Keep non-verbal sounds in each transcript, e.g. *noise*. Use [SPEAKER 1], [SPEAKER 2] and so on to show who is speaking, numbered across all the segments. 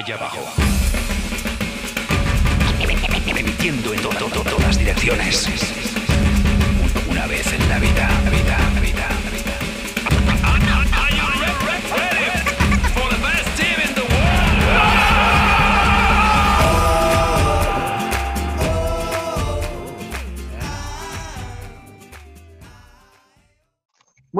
[SPEAKER 1] allá abajo. Emitiendo en todas direcciones. Una vez en la vida.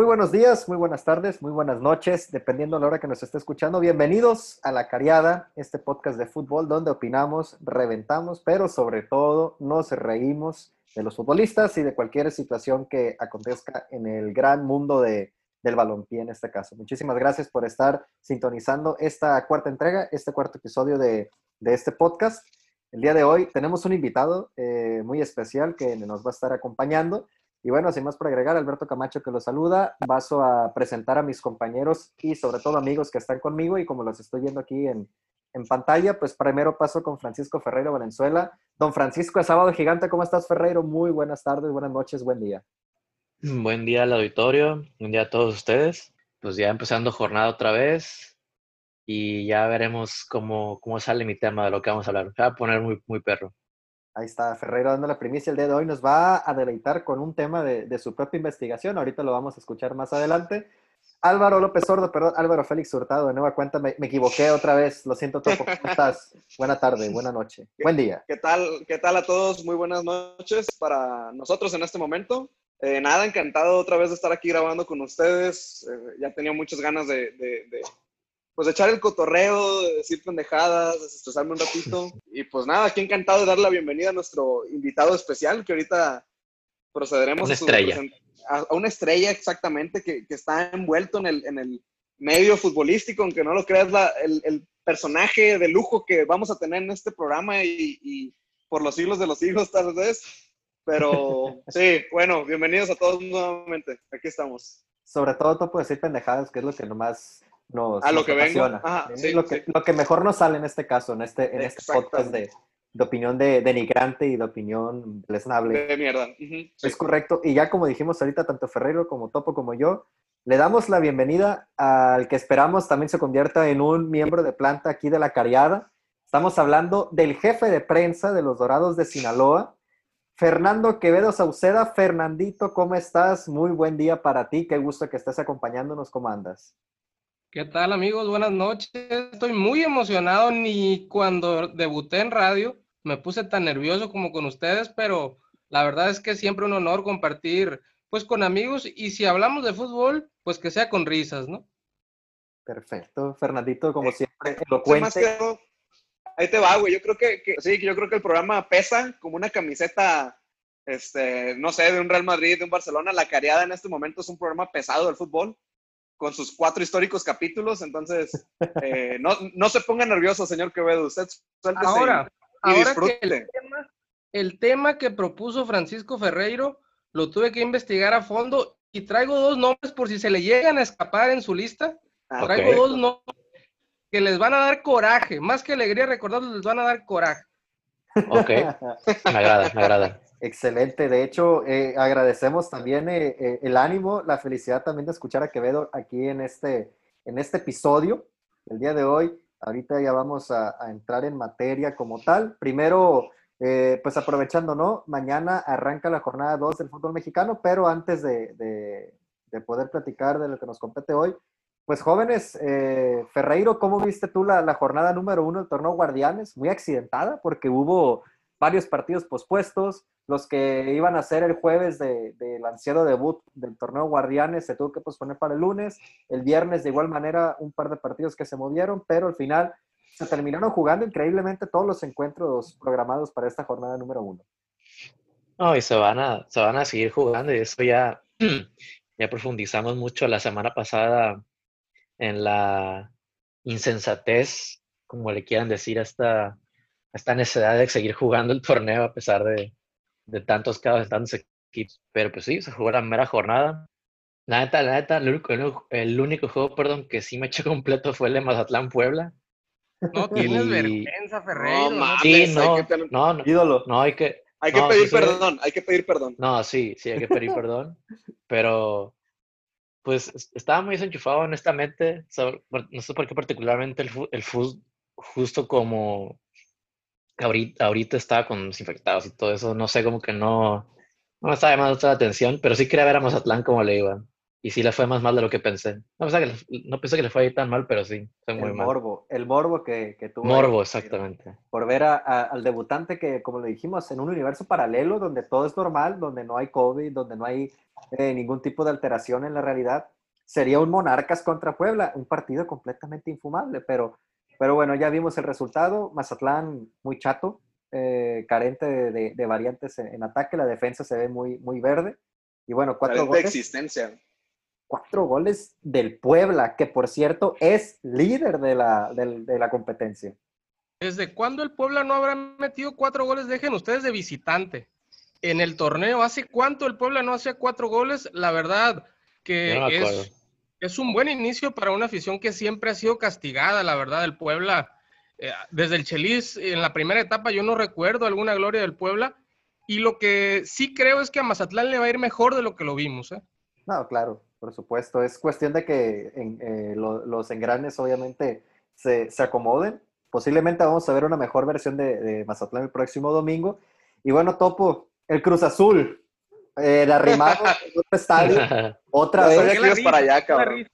[SPEAKER 2] Muy buenos días, muy buenas tardes, muy buenas noches, dependiendo de la hora que nos esté escuchando. Bienvenidos a La Cariada, este podcast de fútbol donde opinamos, reventamos, pero sobre todo nos reímos de los futbolistas y de cualquier situación que acontezca en el gran mundo de, del balompié en este caso. Muchísimas gracias por estar sintonizando esta cuarta entrega, este cuarto episodio de, de este podcast. El día de hoy tenemos un invitado eh, muy especial que nos va a estar acompañando. Y bueno, sin más por agregar, Alberto Camacho que lo saluda, paso a presentar a mis compañeros y sobre todo amigos que están conmigo y como los estoy viendo aquí en, en pantalla, pues primero paso con Francisco Ferreiro Valenzuela. Don Francisco Sábado Gigante, ¿cómo estás Ferreiro? Muy buenas tardes, buenas noches, buen día.
[SPEAKER 3] Buen día al auditorio, buen día a todos ustedes. Pues ya empezando jornada otra vez y ya veremos cómo, cómo sale mi tema de lo que vamos a hablar. Se va a poner muy, muy perro.
[SPEAKER 2] Ahí está Ferreiro dando la primicia el día de hoy. Nos va a deleitar con un tema de, de, su propia investigación. Ahorita lo vamos a escuchar más adelante. Álvaro López Sordo, perdón, Álvaro Félix Hurtado, de nueva cuenta, me, me equivoqué otra vez. Lo siento, Topo. ¿Cómo estás? *laughs* Buena tarde, buena noche. Buen día.
[SPEAKER 4] ¿Qué tal? ¿Qué tal a todos? Muy buenas noches para nosotros en este momento. Eh, nada, encantado otra vez de estar aquí grabando con ustedes. Eh, ya tenía muchas ganas de, de, de pues echar el cotorreo, de decir pendejadas, desestresarme un ratito. *laughs* Y pues nada, aquí encantado de dar la bienvenida a nuestro invitado especial, que ahorita procederemos
[SPEAKER 3] una estrella.
[SPEAKER 4] A, a, una estrella exactamente, que, que, está envuelto en el, en el medio futbolístico, aunque no lo creas, la, el, el, personaje de lujo que vamos a tener en este programa y, y por los siglos de los siglos tal vez. Pero *laughs* sí, bueno, bienvenidos a todos nuevamente. Aquí estamos.
[SPEAKER 2] Sobre todo, tú puedes decir pendejadas, que es lo que nomás nos,
[SPEAKER 4] a lo
[SPEAKER 2] nos
[SPEAKER 4] que
[SPEAKER 2] apasiona.
[SPEAKER 4] vengo. Ajá, sí,
[SPEAKER 2] lo, que,
[SPEAKER 4] sí.
[SPEAKER 2] lo que mejor nos sale en este caso, en este, en este podcast de, de opinión de, denigrante y de opinión lesnable.
[SPEAKER 4] De mierda. Uh -huh,
[SPEAKER 2] es correcto. Y ya como dijimos ahorita, tanto Ferreiro como Topo como yo, le damos la bienvenida al que esperamos también se convierta en un miembro de planta aquí de la Cariada. Estamos hablando del jefe de prensa de los Dorados de Sinaloa, Fernando Quevedo Sauceda. Fernandito, ¿cómo estás? Muy buen día para ti. Qué gusto que estés acompañándonos. ¿Cómo andas?
[SPEAKER 5] ¿Qué tal amigos? Buenas noches. Estoy muy emocionado. Ni cuando debuté en radio me puse tan nervioso como con ustedes, pero la verdad es que es siempre un honor compartir pues con amigos y si hablamos de fútbol, pues que sea con risas, ¿no?
[SPEAKER 2] Perfecto. Fernandito, como
[SPEAKER 4] Eh,
[SPEAKER 2] siempre, elocuente.
[SPEAKER 4] que- ahí te va, güey. Yo creo que, que sí, yo creo que el programa pesa como una camiseta, este, no sé, de un Real Madrid, de un Barcelona. La Cariada en este momento es un programa pesado del fútbol con sus cuatro históricos capítulos. Entonces, *laughs* eh, no, no se ponga nervioso, señor Quevedo. Usted suéltese
[SPEAKER 5] Ahora,
[SPEAKER 4] y
[SPEAKER 5] ahora que
[SPEAKER 4] disfrute.
[SPEAKER 5] el tema, el tema que propuso Francisco Ferreiro lo tuve que investigar a fondo y traigo dos nombres por si se le llegan a escapar en su lista.
[SPEAKER 4] Ah,
[SPEAKER 5] Traigo dos nombres que les van a dar coraje, más que alegría recordarlos, les van a dar coraje. *laughs*
[SPEAKER 3] Ok, me agrada, me agrada.
[SPEAKER 2] Excelente. De hecho, eh, agradecemos también eh, eh, el ánimo, la felicidad también de escuchar a Quevedo aquí en este, en este episodio. El día de hoy, ahorita ya vamos a, a entrar en materia como tal. Primero, eh, pues aprovechando, ¿no? Mañana arranca la jornada 2 del fútbol mexicano, pero antes de, de, de, poder platicar de lo que nos compete hoy, pues jóvenes, eh, Ferreiro, ¿cómo viste tú la, la jornada número uno del torneo Guardianes? Muy accidentada porque hubo varios partidos pospuestos, los que iban a ser el jueves del de, de debut del torneo Guardianes se tuvo que posponer para el lunes, el viernes de igual manera un par de partidos que se movieron, pero al final se terminaron jugando increíblemente todos los encuentros programados para esta jornada número uno.
[SPEAKER 3] No, y se van a, se van a seguir jugando y eso ya, *clears throat* ya profundizamos mucho la semana pasada en la insensatez, como le quieran decir, esta, esta necesidad de seguir jugando el torneo a pesar de, de tantos casos, de tantos equipos. Pero pues sí, se jugó la mera jornada. La neta, la neta, el único, el único juego, perdón, que sí me eché completo fue el de Mazatlán-Puebla.
[SPEAKER 5] No tienes y... vergüenza, Ferreiro.
[SPEAKER 4] No, mames,
[SPEAKER 3] sí, no,
[SPEAKER 4] hay que,
[SPEAKER 3] no, no,
[SPEAKER 2] ídolo.
[SPEAKER 3] No, hay que,
[SPEAKER 4] hay que
[SPEAKER 3] no,
[SPEAKER 4] pedir
[SPEAKER 3] sí,
[SPEAKER 4] perdón, sí. hay que pedir perdón.
[SPEAKER 3] No, sí, sí, hay que pedir perdón. Pero, pues, estaba muy desenchufado, honestamente. No sé por qué particularmente el, el fútbol justo como ahorita, ahorita estaba con los infectados y todo eso, no sé, como que no, no me estaba llamando la atención, pero sí quería ver a Mazatlán como le iba. Y sí le fue más mal de lo que pensé. No pensé que le, no pensé que le fue ahí tan mal, pero sí, fue muy
[SPEAKER 2] el
[SPEAKER 3] mal.
[SPEAKER 2] morbo, el morbo que, que tuvo.
[SPEAKER 3] Morbo, exactamente.
[SPEAKER 2] Por ver a- a- al debutante que, como lo dijimos, en un universo paralelo donde todo es normal, donde no hay COVID, donde no hay eh, ningún tipo de alteración en la realidad, sería un Monarcas contra Puebla, un partido completamente infumable, pero, pero bueno, ya vimos el resultado. Mazatlán muy chato, eh, carente de, de- de variantes en, en ataque, la defensa se ve muy, muy verde. Y bueno, cuatro
[SPEAKER 4] Carente de
[SPEAKER 2] goles
[SPEAKER 4] existencia.
[SPEAKER 2] cuatro goles del Puebla, que por cierto es líder de la, de la competencia.
[SPEAKER 5] ¿Desde cuándo el Puebla no habrá metido cuatro goles? Dejen ustedes de visitante. En el torneo, ¿hace cuánto el Puebla no hacía cuatro goles? La verdad que
[SPEAKER 3] no
[SPEAKER 5] es, es un buen inicio para una afición que siempre ha sido castigada, la verdad, el Puebla. eh, desde el Chelis, en la primera etapa, yo no recuerdo alguna gloria del Puebla. Y lo que sí creo es que a Mazatlán le va a ir mejor de lo que lo vimos. ¿eh?
[SPEAKER 2] No, claro, por supuesto. Es cuestión de que eh, lo- los engranes obviamente se, se acomoden. Posiblemente vamos a ver una mejor versión de, de Mazatlán el próximo domingo. Y bueno, Topo, el Cruz Azul, eh, el arrimado en otro *laughs* estadio, otra
[SPEAKER 4] Ya sabía
[SPEAKER 2] vez.
[SPEAKER 4] que ibas para allá,
[SPEAKER 5] La
[SPEAKER 4] cabrón.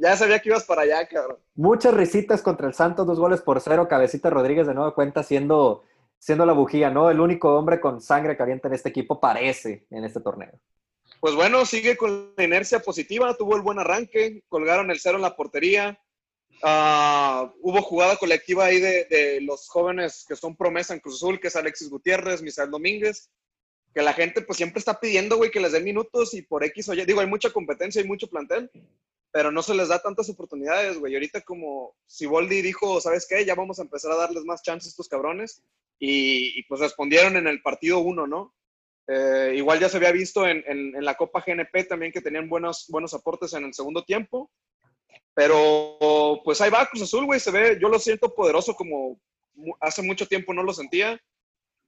[SPEAKER 4] Ya sabía que ibas para allá, cabrón.
[SPEAKER 2] Muchas risitas contra el Santos, dos goles por cero. Cabecita Rodríguez de nueva cuenta siendo, siendo la bujía, ¿no? El único hombre con sangre caliente en este equipo parece en este torneo.
[SPEAKER 4] Pues bueno, sigue con la inercia positiva, tuvo el buen arranque, colgaron el cero en la portería. Ah, hubo jugada colectiva ahí de, de los jóvenes que son promesa en Cruz Azul, que es Alexis Gutiérrez, Misael Domínguez, que la gente pues siempre está pidiendo, güey, que les den minutos y por X o Y, digo, hay mucha competencia, hay mucho plantel, pero no se les da tantas oportunidades, güey. Ahorita como Siboldi dijo, ¿sabes qué? Ya vamos a empezar a darles más chances a estos cabrones y, y, pues respondieron en el partido uno, ¿no? Eh, igual ya se había visto en, en- en la Copa GNP también que tenían buenos, buenos aportes en el segundo tiempo. Pero pues ahí va Cruz Azul, güey. Se ve, yo lo siento poderoso como hace mucho tiempo no lo sentía.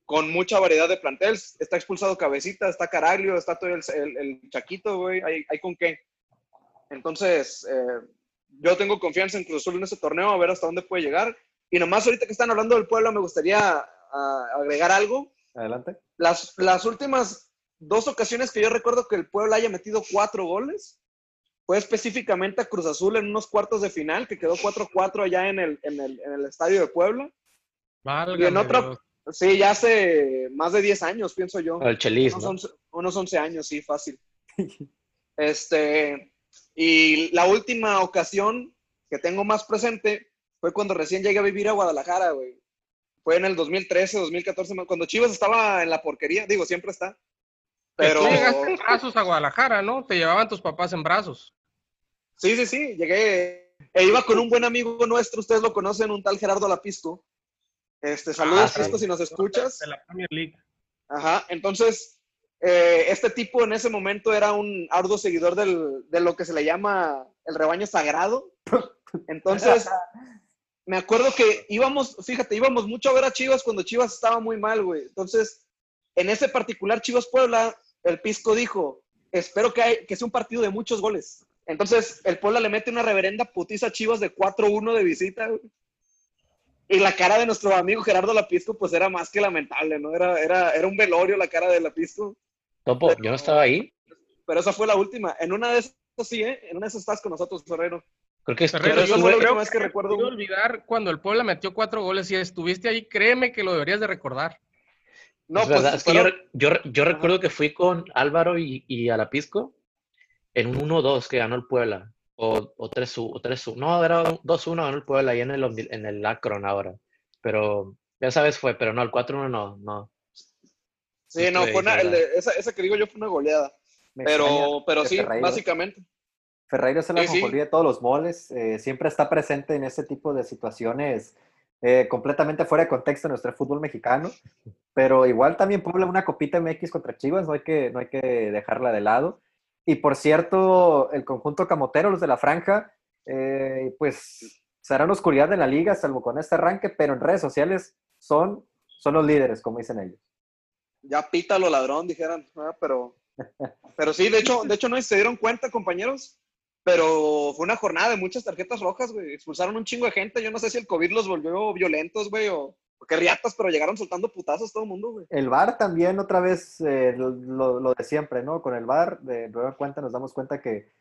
[SPEAKER 4] Con mucha variedad de planteles. Está expulsado Cabecita, está Caraglio, está todo el, el- el Chaquito, güey. Hay, hay con qué. Entonces, eh, yo tengo confianza en Cruz Azul en este torneo, a ver hasta dónde puede llegar. Y nomás ahorita que están hablando del pueblo, me gustaría ah, agregar algo
[SPEAKER 2] Adelante.
[SPEAKER 4] las, las últimas dos ocasiones que yo recuerdo que el Puebla haya metido cuatro goles fue específicamente a Cruz Azul en unos cuartos de final, que quedó 4-4 allá en el, en, el, en el estadio de Puebla.
[SPEAKER 5] Válgame
[SPEAKER 4] Y en otro,
[SPEAKER 5] Dios.
[SPEAKER 4] Sí, ya hace más de 10 años, pienso yo.
[SPEAKER 3] El Chelis,
[SPEAKER 4] Unos
[SPEAKER 3] ¿no?
[SPEAKER 4] 11, unos 11 años, sí, fácil. *laughs* Este, y la última ocasión que tengo más presente fue cuando recién llegué a vivir a Guadalajara, güey. Fue en el 2013, 2014, cuando Chivas estaba en la porquería, digo, siempre está. Pero
[SPEAKER 5] Tú llegaste en brazos a Guadalajara, ¿no? Te llevaban tus papás en brazos.
[SPEAKER 4] sí, sí, sí, llegué e iba con un buen amigo nuestro, ustedes lo conocen, un tal Gerardo Lapisco. Este, saludos,
[SPEAKER 3] Ah,
[SPEAKER 4] si nos escuchas.
[SPEAKER 5] De la Premier League.
[SPEAKER 4] Ajá, entonces, eh, este tipo en ese momento era un arduo seguidor del- de lo que se le llama el rebaño sagrado. *laughs* Entonces, me acuerdo que íbamos, fíjate, íbamos mucho a ver a Chivas cuando Chivas estaba muy mal, güey. Entonces, en ese particular Chivas Puebla, el Pisco dijo, espero que, hay- que sea un partido de muchos goles. Entonces, el Puebla le mete una reverenda putiza a Chivas de 4-1 de visita, güey. Y la cara de nuestro amigo Gerardo Lapisco, pues era más que lamentable, ¿no? Era, era, era un velorio la cara de Lapisco.
[SPEAKER 3] Topo, yo no estaba ahí.
[SPEAKER 4] Pero esa fue la última. En una de esas sí, ¿eh? En una de esas estás con nosotros, Ferrero.
[SPEAKER 3] Creo que
[SPEAKER 5] Ferrero,
[SPEAKER 3] creo que
[SPEAKER 4] yo que recuerdo.
[SPEAKER 5] Quiero olvidar cuando el Puebla metió cuatro goles y estuviste ahí, créeme que lo deberías de recordar.
[SPEAKER 4] No,
[SPEAKER 3] es
[SPEAKER 4] pues,
[SPEAKER 3] verdad, es que yo, yo, yo recuerdo que fui con Álvaro y, y Alapisco en un 1-2 que ganó el Puebla. O, o 3-1. o 3-1. No, era un 2-1 ganó el Puebla ahí en el, en el Akron ahora. Pero ya sabes fue, pero no, el 4-1 no, no.
[SPEAKER 4] Sí, no, fue una, el esa, esa que digo yo fue una goleada.
[SPEAKER 2] Me
[SPEAKER 4] Pero, pero sí,
[SPEAKER 2] Ferreiro-
[SPEAKER 4] básicamente.
[SPEAKER 2] Ferreiro es la
[SPEAKER 4] Sí, sí.
[SPEAKER 2] de todos los moles, eh, siempre está presente en ese tipo de situaciones eh, completamente fuera de contexto en nuestro fútbol mexicano, pero igual también Puebla una copita MX contra Chivas, no hay que, no hay que dejarla de lado. Y por cierto, el conjunto camotero, los de la franja, eh, pues serán oscuridad de la liga, salvo con este arranque, pero en redes sociales son, son los líderes, como dicen ellos.
[SPEAKER 4] Ya pítalo ladrón, dijeran. Pero, pero sí, de hecho, de hecho, no se dieron cuenta, compañeros. Pero fue una jornada de muchas tarjetas rojas, güey. Expulsaron un chingo de gente. Yo no sé si el COVID los volvió violentos, güey, o, o que riatas, pero llegaron soltando putazos todo el mundo, güey.
[SPEAKER 2] El VAR también otra vez eh, lo, lo- de siempre, ¿no? Con el VAR, de nueva cuenta nos damos cuenta que,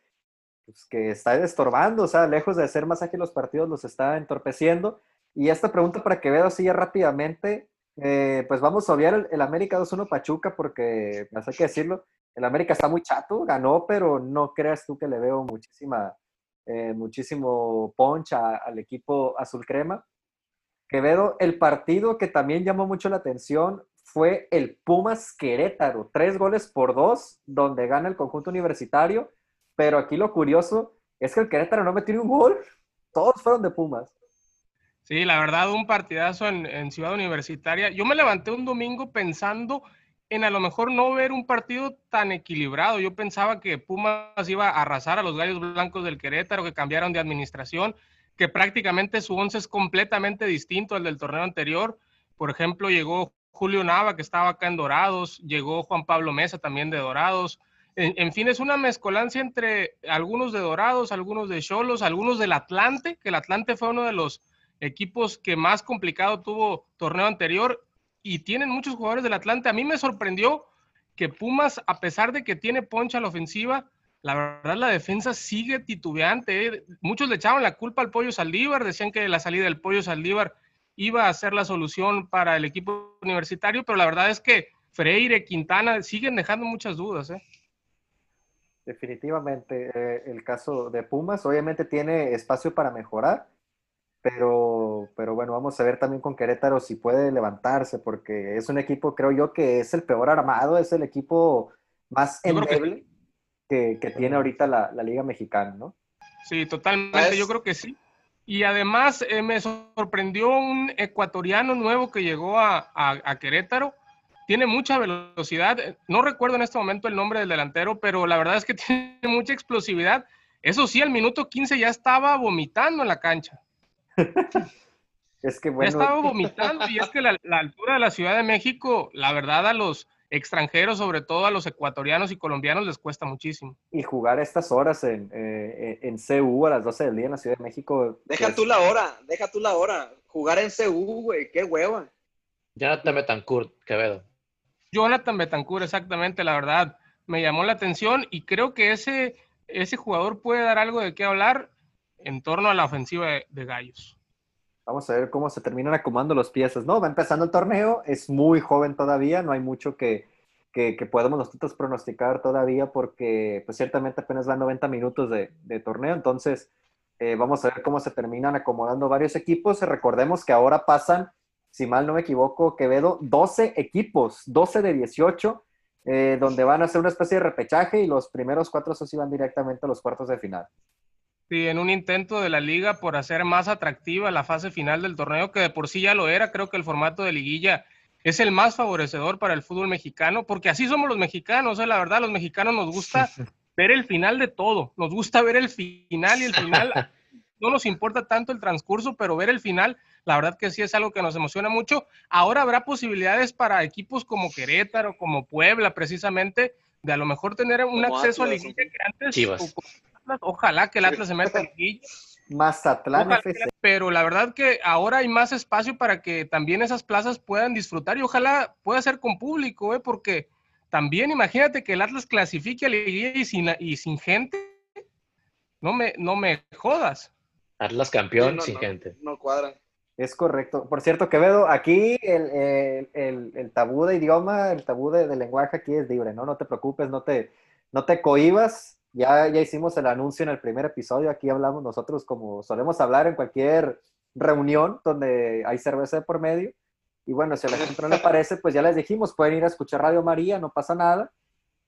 [SPEAKER 2] pues, que está estorbando, o sea, lejos de hacer más ágiles los partidos, los está entorpeciendo. Y esta pregunta para que vea así ya rápidamente, eh, pues vamos a obviar el, América 2-1 Pachuca porque, pues hay que decirlo, el América está muy chato, ganó, pero no creas tú que le veo muchísima, eh, muchísimo punch al equipo azul crema. Quevedo, el partido que también llamó mucho la atención fue el Pumas Querétaro, tres goles por dos, donde gana el conjunto universitario, pero aquí lo curioso es que el Querétaro no metió un gol, todos fueron de Pumas.
[SPEAKER 5] Sí, la verdad, un partidazo en Ciudad Universitaria. Yo me levanté un domingo pensando en a lo mejor no ver un partido tan equilibrado. Yo pensaba que Pumas iba a arrasar a los Gallos Blancos del Querétaro, que cambiaron de administración, que prácticamente su once es completamente distinto al del torneo anterior. Por ejemplo, llegó Julio Nava, que estaba acá en Dorados, llegó Juan Pablo Mesa también de Dorados. En, fin, es una mezcolancia entre algunos de Dorados, algunos de Cholos, algunos del Atlante, que el Atlante fue uno de los equipos que más complicado tuvo torneo anterior y tienen muchos jugadores del Atlante. A mí me sorprendió que Pumas, a pesar de que tiene poncha a la ofensiva, la verdad la defensa sigue titubeante. ¿eh? Muchos le echaban la culpa al Pollo Saldívar, decían que la salida del Pollo Saldívar iba a ser la solución para el equipo universitario, pero la verdad es que Freire, Quintana siguen dejando muchas dudas. ¿eh?
[SPEAKER 2] Definitivamente, eh, el caso de Pumas obviamente tiene espacio para mejorar, pero, pero bueno, vamos a ver también con Querétaro si puede levantarse, porque es un equipo, creo yo, que es el peor armado, es el equipo más endeble que, que tiene ahorita la, la Liga Mexicana, ¿no?
[SPEAKER 5] Sí, totalmente, yo creo que sí. Y además eh, me sorprendió un ecuatoriano nuevo que llegó a, a- a Querétaro. Tiene mucha velocidad. Eh, No recuerdo en este momento el nombre del delantero, pero la verdad es que *laughs* tiene mucha explosividad. Eso sí, al minuto 15 ya estaba vomitando en la cancha. *laughs*
[SPEAKER 2] Es que
[SPEAKER 5] Ya
[SPEAKER 2] bueno,
[SPEAKER 5] estaba vomitando. Y es que la, la altura de la Ciudad de México, la verdad, a los extranjeros, sobre todo a los ecuatorianos y colombianos, les cuesta muchísimo.
[SPEAKER 2] y jugar estas horas en, eh, en CU a las 12 del día en la Ciudad de México.
[SPEAKER 4] Deja
[SPEAKER 2] pues,
[SPEAKER 4] tú la hora, deja tú la hora. Jugar en CU, güey, qué hueva.
[SPEAKER 3] Jonathan Betancourt, Quevedo.
[SPEAKER 5] Jonathan Betancourt, exactamente, la verdad, me llamó la atención y creo que ese, ese jugador puede dar algo de qué hablar en torno a la ofensiva de, de Gallos.
[SPEAKER 2] Vamos a ver cómo se terminan acomodando los piezas, ¿no? Va empezando el torneo, es muy joven todavía, no hay mucho que, que, que podamos nosotros pronosticar todavía porque pues ciertamente apenas van 90 minutos de, torneo, entonces eh, vamos a ver cómo se terminan acomodando varios equipos. Recordemos que ahora pasan, si mal no me equivoco, Quevedo, 12 equipos, 12 de 18, eh, donde van a hacer una especie de repechaje y los primeros cuatro sí van directamente a los cuartos de final.
[SPEAKER 5] Sí, en un intento de la liga por hacer más atractiva la fase final del torneo, que de por sí ya lo era, creo que el formato de liguilla es el más favorecedor para el fútbol mexicano, porque así somos los mexicanos, ¿eh? la verdad, los mexicanos nos gusta ver el final de todo, nos gusta ver el final y el final, *laughs* no nos importa tanto el transcurso, pero ver el final, la verdad que sí es algo que nos emociona mucho. Ahora habrá posibilidades para equipos como Querétaro, como Puebla, precisamente, de a lo mejor tener un
[SPEAKER 4] Como
[SPEAKER 5] acceso a liguilla que antes,
[SPEAKER 3] Chivas.
[SPEAKER 5] o como Atlas, ojalá que el Atlas se meta en liguilla.
[SPEAKER 2] Mazatlán
[SPEAKER 5] Ojalá
[SPEAKER 2] FC.
[SPEAKER 5] pero la verdad que ahora hay más espacio para que también esas plazas puedan disfrutar y ojalá pueda ser con público, ¿eh? porque también imagínate que el Atlas clasifique a la liguilla y sin, y sin gente, no me, no me jodas.
[SPEAKER 3] Atlas campeón
[SPEAKER 4] Sí, no,
[SPEAKER 3] sin
[SPEAKER 4] no,
[SPEAKER 3] gente.
[SPEAKER 4] No cuadra.
[SPEAKER 2] Es correcto. Por cierto, Quevedo, aquí el, el- el- el tabú de idioma, el tabú de, de lenguaje aquí es libre, ¿no? No te preocupes, no te, no te cohibas. Ya, ya hicimos el anuncio en el primer episodio. Aquí hablamos nosotros como solemos hablar en cualquier reunión donde hay cerveza de por medio. Y bueno, si a la gente no le parece, pues ya les dijimos, pueden ir a escuchar Radio María, no pasa nada.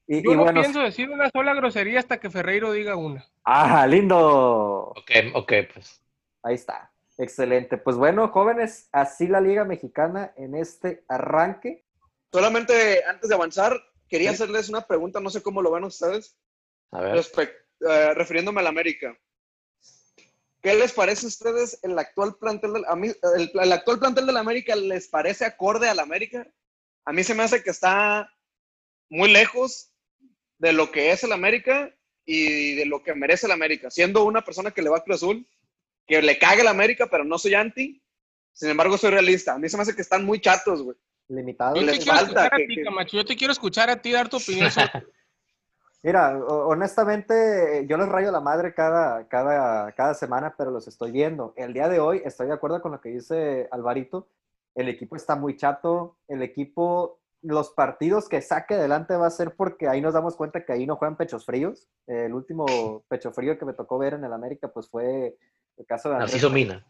[SPEAKER 2] Y,
[SPEAKER 5] Yo
[SPEAKER 2] y
[SPEAKER 5] no
[SPEAKER 2] bueno,
[SPEAKER 5] pienso decir una sola grosería hasta que Ferreiro diga una.
[SPEAKER 2] ¡ah, lindo!
[SPEAKER 3] Ok, ok, pues.
[SPEAKER 2] Ahí está. Excelente. Pues bueno, jóvenes, así la Liga Mexicana en este arranque.
[SPEAKER 4] Solamente antes de avanzar, quería
[SPEAKER 2] Sí.
[SPEAKER 4] hacerles una pregunta, no sé cómo lo ven ustedes,
[SPEAKER 3] A ver.
[SPEAKER 4] respect- eh, refiriéndome al América. ¿Qué les parece a ustedes el actual plantel del a mí- el, el actual plantel del América les parece acorde al América? A mí se me hace que está muy lejos de lo que es el América y de lo que merece el América. Siendo una persona que le va a Cruz Azul, que le cague el América, pero no soy anti. Sin embargo, soy realista. A mí se me hace que están muy chatos, güey.
[SPEAKER 2] Limitados.
[SPEAKER 5] Yo te
[SPEAKER 4] les
[SPEAKER 5] quiero
[SPEAKER 4] falta
[SPEAKER 5] escuchar a
[SPEAKER 4] que-
[SPEAKER 5] ti,
[SPEAKER 4] que-
[SPEAKER 5] Camacho. Yo te quiero escuchar a ti dar tu opinión sobre *laughs*
[SPEAKER 2] Mira, ho- honestamente, yo les rayo la madre cada, cada, cada semana, pero los estoy viendo. El día de hoy estoy de acuerdo con lo que dice Alvarito. El equipo está muy chato. El equipo, los partidos que saque adelante va a ser porque ahí nos damos cuenta que ahí no juegan pechos fríos. El último pecho frío que me tocó ver en el América, pues fue el caso de Andrés,
[SPEAKER 3] Narciso Mina.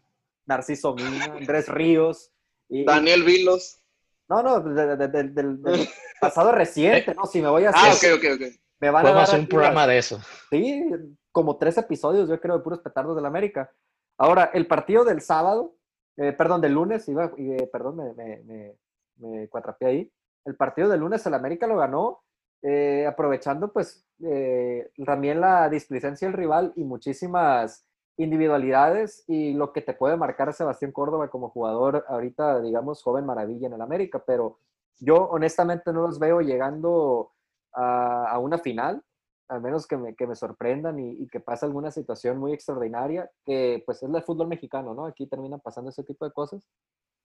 [SPEAKER 2] Narciso Mina, Andrés Ríos. Y,
[SPEAKER 4] Daniel Vilos.
[SPEAKER 2] No, no, de- de- de- del, del pasado reciente, ¿no? Si me voy a
[SPEAKER 4] Ah,
[SPEAKER 2] hacer,
[SPEAKER 4] ok, ok, ok.
[SPEAKER 2] Me van a dar
[SPEAKER 3] hacer un programa
[SPEAKER 2] las-
[SPEAKER 3] de eso.
[SPEAKER 2] Sí, como tres episodios, yo creo, de puros petardos del América. Ahora, el partido del sábado, eh, perdón, del lunes, iba, eh, perdón, me, me, me, me cuatrapeé ahí. El partido del lunes el América lo ganó, eh, aprovechando pues eh, también la displicencia del rival y muchísimas individualidades y lo que te puede marcar Sebastián Córdoba como jugador ahorita, digamos, joven maravilla en el América, pero yo honestamente no los veo llegando a, a una final, al menos que me, que me sorprendan y, que pase alguna situación muy extraordinaria, que pues es el fútbol mexicano, ¿no? Aquí terminan pasando ese tipo de cosas,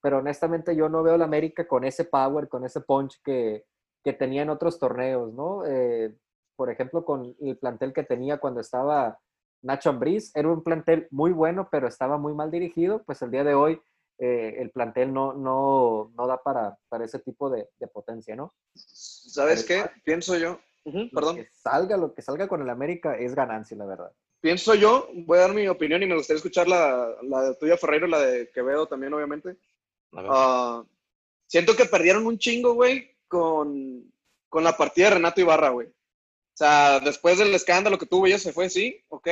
[SPEAKER 2] pero honestamente yo no veo la América con ese power, con ese punch que, que tenía en otros torneos, ¿no? Eh, por ejemplo, con el plantel que tenía cuando estaba Nacho Ambriz, era un plantel muy bueno, pero estaba muy mal dirigido, pues el día de hoy eh, el plantel no, no, no da para, para ese tipo de, de potencia, ¿no?
[SPEAKER 4] ¿Sabes qué? Pienso yo. Perdón.
[SPEAKER 2] que salga, lo que salga con el América es ganancia, la verdad.
[SPEAKER 4] Pienso yo, voy a dar mi opinión y me gustaría escuchar la, la de tuya, Ferreiro, la de Quevedo también, obviamente. Ah, siento que perdieron un chingo, güey, con, con la partida de Renato Ibarra, güey. O sea, después del escándalo que tuvo, ella se fue, sí, ok.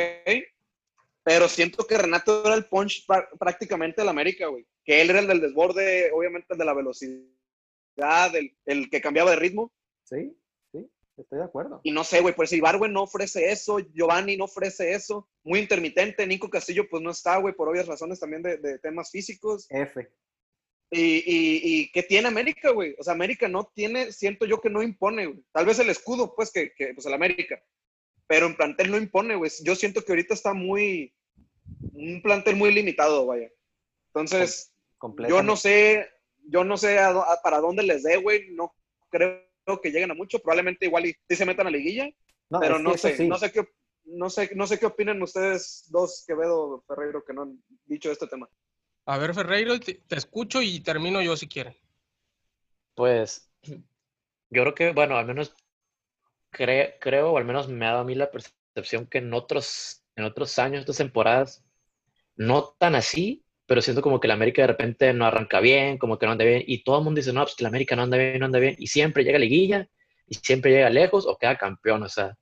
[SPEAKER 4] Pero siento que Renato era el punch prá- prácticamente del América, güey. Que él era el del desborde, obviamente el de la velocidad, el, el que cambiaba de ritmo.
[SPEAKER 2] Sí, sí, estoy de acuerdo.
[SPEAKER 4] Y no sé, güey, pues Ibarwen no ofrece eso, Giovanni no ofrece eso. Muy intermitente, Nico Castillo pues no está, güey, por obvias razones también de, de temas físicos.
[SPEAKER 2] F.
[SPEAKER 4] Y, y, y ¿qué tiene América, güey? O sea, América no tiene, siento yo que no impone, güey. Tal vez el escudo, pues, que, que pues el América. Pero en plantel no impone, güey. Yo siento que ahorita está muy, un plantel muy limitado, vaya. Entonces, yo no sé, yo no sé a dó- a- para dónde les dé, güey. No creo que lleguen a mucho. Probablemente igual y sí se metan a la liguilla.
[SPEAKER 2] No,
[SPEAKER 4] pero no sé,
[SPEAKER 2] sí.
[SPEAKER 4] no sé qué, no sé, no sé qué opinan ustedes dos, Quevedo, Ferreiro, que no han dicho este tema.
[SPEAKER 5] A ver, Ferreiro, te, te escucho y termino yo si quieren.
[SPEAKER 3] Pues yo creo que, bueno, al menos cre- creo, o al menos me ha dado a mí la percepción que en otros, en otros años, otras temporadas, no tan así, pero siento como que la América de repente no arranca bien, como que no anda bien, y todo el mundo dice, no, pues que la América no anda bien, no anda bien, y siempre llega a liguilla, y siempre llega lejos, o queda campeón, o sea,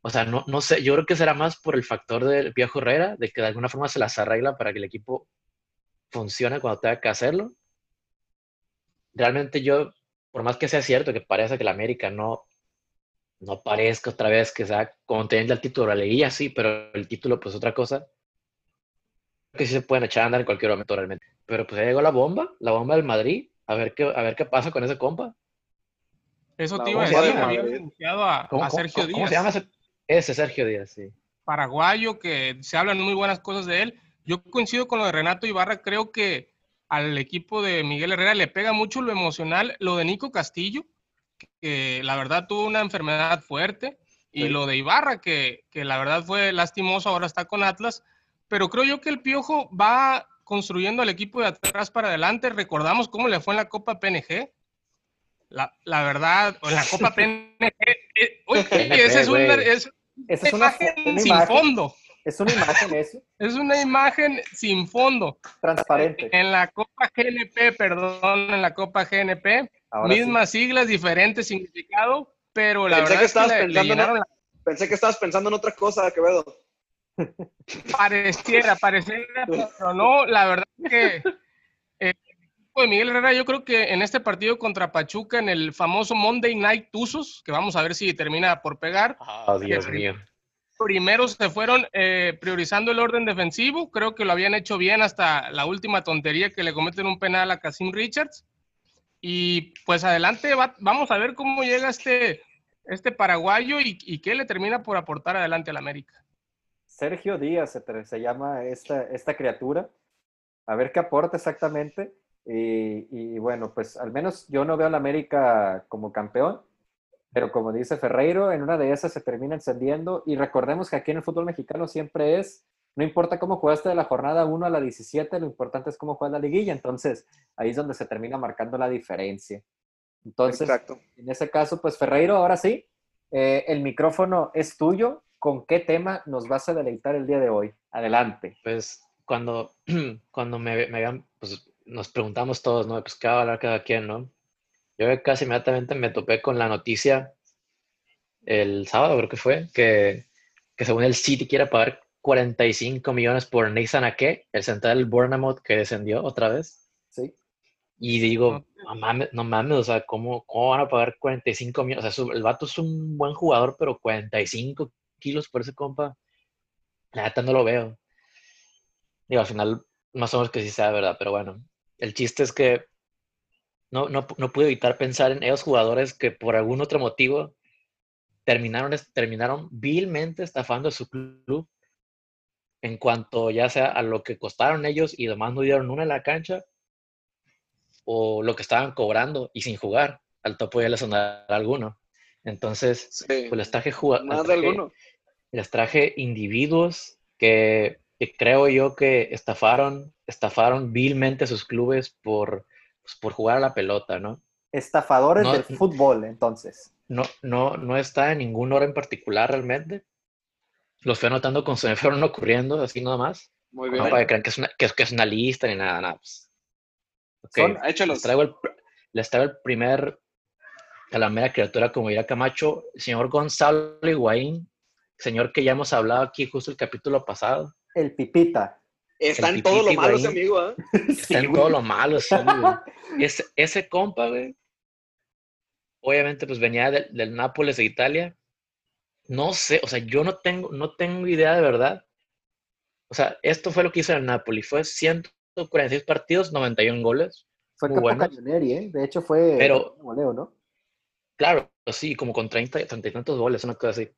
[SPEAKER 3] o sea, no, no sé, yo creo que será más por el factor del viejo Herrera, de que de alguna forma se las arregla para que el equipo funcione cuando tenga que hacerlo. Realmente yo, por más que sea cierto que parece que la América no, no parezca otra vez que sea conteniendo el título la liguilla, sí, pero el título pues otra cosa. Que sí se pueden echar a andar en cualquier momento realmente. Pero pues ya llegó la bomba, la bomba del Madrid, a ver qué, a ver qué pasa con ese compa.
[SPEAKER 5] Eso te iba a decir, habían anunciado a,
[SPEAKER 3] ¿Cómo,
[SPEAKER 5] a Sergio
[SPEAKER 3] cómo-
[SPEAKER 5] Díaz,
[SPEAKER 3] cómo se llama ese? Ese Sergio Díaz, sí.
[SPEAKER 5] paraguayo, que se hablan muy buenas cosas de él. Yo coincido con lo de Renato Ibarra, creo que al equipo de Miguel Herrera le pega mucho lo emocional, lo de Nico Castillo, que la verdad tuvo una enfermedad fuerte, y
[SPEAKER 2] Sí.
[SPEAKER 5] lo de Ibarra, que, que la verdad fue lastimoso, ahora está con Atlas, pero creo yo que el Piojo va construyendo al equipo de atrás para adelante. Recordamos cómo le fue en la Copa PNG. La, la verdad, en la Copa *laughs* PNG. eh, oye,
[SPEAKER 3] PNG,
[SPEAKER 5] esa es una, es
[SPEAKER 2] Esa es
[SPEAKER 5] una imagen
[SPEAKER 2] una
[SPEAKER 5] sin
[SPEAKER 2] imagen,
[SPEAKER 5] fondo.
[SPEAKER 2] es una imagen eso, *laughs*
[SPEAKER 5] Es una imagen sin fondo.
[SPEAKER 2] transparente.
[SPEAKER 5] En la Copa GNP, perdón, en la Copa GNP,
[SPEAKER 2] Ahora sí.
[SPEAKER 5] mismas siglas, diferente significado, pero la
[SPEAKER 4] Pensé que
[SPEAKER 5] verdad es que le, le
[SPEAKER 4] pensando en
[SPEAKER 5] la
[SPEAKER 4] Pensé que estabas pensando en otra cosa, Quevedo.
[SPEAKER 5] Pareciera, pareciera, pero no, la verdad que eh, el equipo de Miguel Herrera, yo creo que en este partido contra Pachuca, en el famoso Monday Night Tuzos, que vamos a ver si termina por pegar,
[SPEAKER 3] Oh, Dios mío.
[SPEAKER 5] primero se fueron eh, priorizando el orden defensivo. Creo que lo habían hecho bien hasta la última tontería que le cometen un penal a Casim Richards. Y pues adelante va- vamos a ver cómo llega este, este paraguayo y, y qué le termina por aportar adelante al América.
[SPEAKER 2] Sergio Díaz se, se llama esta, esta criatura. A ver qué aporta exactamente. Y, y, bueno, pues al menos yo no veo a la América como campeón, pero como dice Ferreiro, en una de esas se termina encendiendo. Y recordemos que aquí en el fútbol mexicano siempre es, no importa cómo jugaste de la jornada 1 a la 17, lo importante es cómo juegas la liguilla. Entonces ahí es donde se termina marcando la diferencia. Entonces,
[SPEAKER 4] Exacto.
[SPEAKER 2] en ese caso, pues Ferreiro, ahora sí, eh, el micrófono es tuyo. ¿Con qué tema nos vas a deleitar el día de hoy? Adelante.
[SPEAKER 3] Pues cuando, *clears throat* cuando me, me habían, pues nos preguntamos todos, ¿no? Pues qué va a hablar cada quien, ¿no? Yo casi inmediatamente me topé con la noticia el sábado, creo que fue, que, que según el City quiere pagar 45 millones por Nathan Ake, el central del Bournemouth que descendió otra vez.
[SPEAKER 2] Sí.
[SPEAKER 3] Y digo, no mames, no mames, o sea, ¿cómo, ¿cómo van a pagar 45 millones? O sea, el vato es un buen jugador, pero 45 kilos por ese compa, la neta no lo veo. Digo, al final, más o menos que sí sea verdad, pero bueno, el chiste es que no, no, no pude evitar pensar en esos jugadores que por algún otro motivo terminaron, terminaron vilmente estafando a su club en cuanto ya sea a lo que costaron ellos y además no dieron una en la cancha o lo que estaban cobrando y sin jugar. Al topo ya le sonará alguno. Entonces,
[SPEAKER 4] Sí.
[SPEAKER 3] pues les traje, juga-
[SPEAKER 4] Más
[SPEAKER 3] les
[SPEAKER 4] de
[SPEAKER 3] traje-
[SPEAKER 4] alguno.
[SPEAKER 3] les traje individuos que, que creo yo que estafaron, estafaron vilmente a sus clubes por, pues, por jugar a la pelota, ¿no?
[SPEAKER 2] Estafadores
[SPEAKER 3] No,
[SPEAKER 2] del fútbol, entonces.
[SPEAKER 3] No, no, no está en ningún orden particular realmente. Los fui anotando con se me fueron ocurriendo, así nada más.
[SPEAKER 4] Muy
[SPEAKER 3] No
[SPEAKER 4] bien.
[SPEAKER 3] para que crean que es una, que, es- que es una lista ni nada, nada. pues. Ok,
[SPEAKER 2] Son-
[SPEAKER 4] Échalos.
[SPEAKER 3] Les traigo el, les traigo el primer, a la mera criatura, como dirá Camacho, señor Gonzalo Higuaín, señor que ya hemos hablado aquí justo el capítulo pasado.
[SPEAKER 2] El pipita.
[SPEAKER 4] Está
[SPEAKER 3] el
[SPEAKER 4] en todo lo malo ese amigo, ¿eh?
[SPEAKER 3] Está en todo lo malo, sí, güey. *laughs* Ese, ese compa, güey, obviamente, pues venía del, del Nápoles de Italia. No sé, o sea, yo no tengo, no tengo idea de verdad. O sea, esto fue lo que hizo el Napoli. Fue 146 partidos, 91 goles.
[SPEAKER 2] Fue
[SPEAKER 3] Muy.
[SPEAKER 2] Cañoneri, ¿eh? De hecho fue
[SPEAKER 3] Pero-
[SPEAKER 2] goleo, ¿no?
[SPEAKER 3] Claro, sí, como con 30, 30 y tantos goles, una cosa así.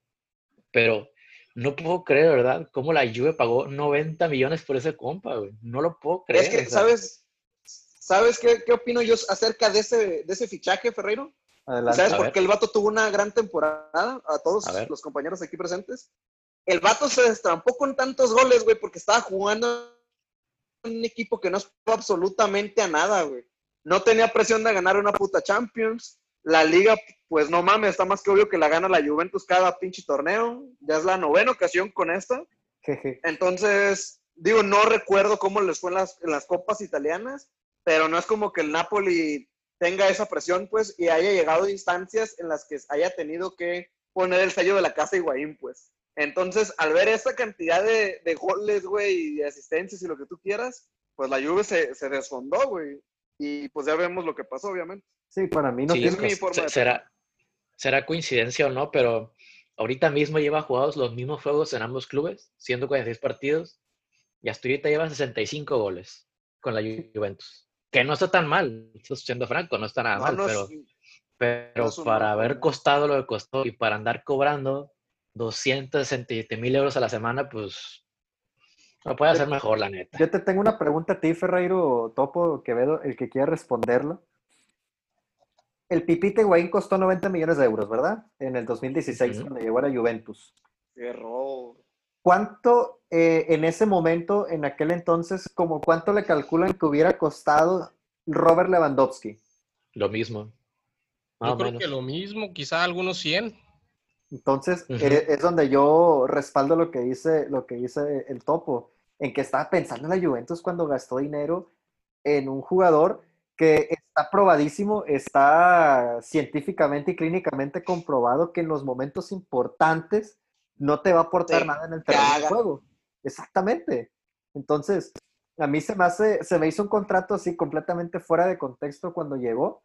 [SPEAKER 3] Pero no puedo creer, ¿verdad? Cómo la Juve pagó 90 millones por ese compa, güey. No lo puedo creer.
[SPEAKER 4] Es que,
[SPEAKER 3] o sea,
[SPEAKER 4] ¿sabes? ¿Sabes qué, qué opino yo acerca de ese, de ese fichaje, Ferreiro?
[SPEAKER 2] Adelante.
[SPEAKER 4] ¿Sabes por qué el vato tuvo una gran temporada? A todos
[SPEAKER 3] A
[SPEAKER 4] los compañeros aquí presentes. El vato se destrampó con tantos goles, güey, porque estaba jugando en un equipo que no aspiraba absolutamente a nada, güey. No tenía presión de ganar una puta Champions. La liga, pues no mames, está más que obvio que la gana la Juventus cada pinche torneo. Ya es la novena ocasión con esta. Entonces, digo, no recuerdo cómo les fue en las, en las copas italianas, pero no es como que el Napoli tenga esa presión, pues, y haya llegado a instancias en las que haya tenido que poner el sello de la casa Higuaín, pues. Entonces, al ver esa cantidad de, de goles, güey, y de asistencias y lo que tú quieras, pues la Juve se, se desfondó, güey. Y pues ya vemos lo que pasó, obviamente.
[SPEAKER 2] Sí, para mí no
[SPEAKER 3] Sí,
[SPEAKER 2] tiene...
[SPEAKER 4] es mi
[SPEAKER 3] pues,
[SPEAKER 4] forma
[SPEAKER 3] se-
[SPEAKER 4] de
[SPEAKER 3] será, será coincidencia o no, pero ahorita mismo lleva jugados los mismos juegos en ambos clubes, 146 partidos, y hasta ahorita lleva 65 goles con la Ju- Juventus. Que no está tan mal, estoy siendo franco, no está nada
[SPEAKER 4] No,
[SPEAKER 3] mal,
[SPEAKER 4] no es-
[SPEAKER 3] pero, pero
[SPEAKER 4] no es un
[SPEAKER 3] para haber costado lo que costó y para andar cobrando 267 mil euros a la semana, pues lo puede hacer mejor, la neta.
[SPEAKER 2] Yo te tengo una pregunta a ti, Ferreiro Topo Quevedo, el que quiera responderla. El Pipita Higuaín costó 90 millones de euros, ¿verdad? En el 2016,
[SPEAKER 3] Ujú.
[SPEAKER 2] cuando llegó a la Juventus.
[SPEAKER 4] Qué robo.
[SPEAKER 2] ¿Cuánto eh, en ese momento, en aquel entonces, como cuánto le calculan que hubiera costado Robert Lewandowski?
[SPEAKER 3] Lo mismo. Más
[SPEAKER 5] Yo creo
[SPEAKER 3] menos.
[SPEAKER 5] que lo mismo, quizá algunos 100.
[SPEAKER 2] Entonces, eh, es donde yo respaldo lo que dice, lo que dice el topo, en que estaba pensando en la Juventus cuando gastó dinero en un jugador que está probadísimo, está científicamente y clínicamente comprobado que en los momentos importantes no te va a aportar nada en el terreno de juego. Exactamente. Entonces, a mí se me hace, se me hizo un contrato así completamente fuera de contexto cuando llegó.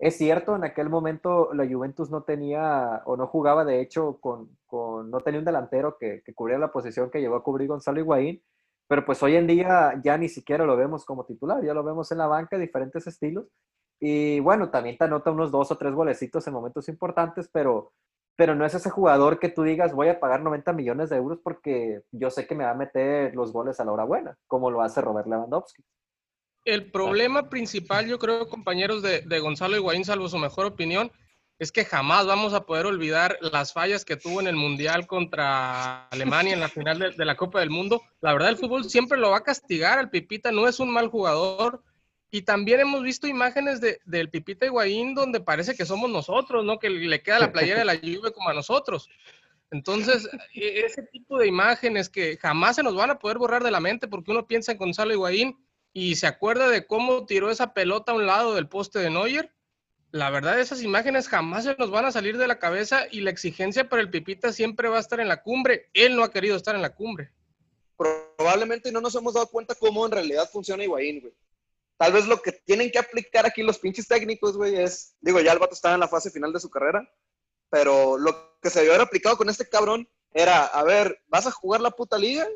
[SPEAKER 2] Es cierto, en aquel momento la Juventus no tenía o no jugaba, de hecho, con, con- no tenía un delantero que, que cubría la posición que llegó a cubrir Gonzalo Higuaín, pero pues hoy en día ya ni siquiera lo vemos como titular, ya lo vemos en la banca, diferentes estilos. Y bueno, también te anota unos dos o tres golecitos en momentos importantes, pero pero no es ese jugador que tú digas voy a pagar 90 millones de euros porque yo sé que me va a meter los goles a la hora buena, como lo hace Robert Lewandowski.
[SPEAKER 5] El problema principal, yo creo, compañeros de, de Gonzalo Higuaín, salvo su mejor opinión, es que jamás vamos a poder olvidar las fallas que tuvo en el Mundial contra Alemania en la final de, de, la Copa del Mundo. La verdad, el fútbol siempre lo va a castigar. El Pipita no es un mal jugador. Y también hemos visto imágenes de, del Pipita Higuaín donde parece que somos nosotros, ¿no? Que le queda la playera de la Juve como a nosotros. Entonces, e, ese tipo de imágenes que jamás se nos van a poder borrar de la mente porque uno piensa en Gonzalo Higuaín y se acuerda de cómo tiró esa pelota a un lado del poste de Neuer. La verdad, esas imágenes jamás se nos van a salir de la cabeza y la exigencia para el Pipita siempre va a estar en la cumbre. Él no ha querido estar en la cumbre.
[SPEAKER 4] Probablemente no nos hemos dado cuenta cómo en realidad funciona Higuaín, güey. Tal vez lo que tienen que aplicar aquí los pinches técnicos, güey, es, digo, ya el vato estaba en la fase final de su carrera, pero lo que se debió haber aplicado con este cabrón era, a ver, vas a jugar la puta liga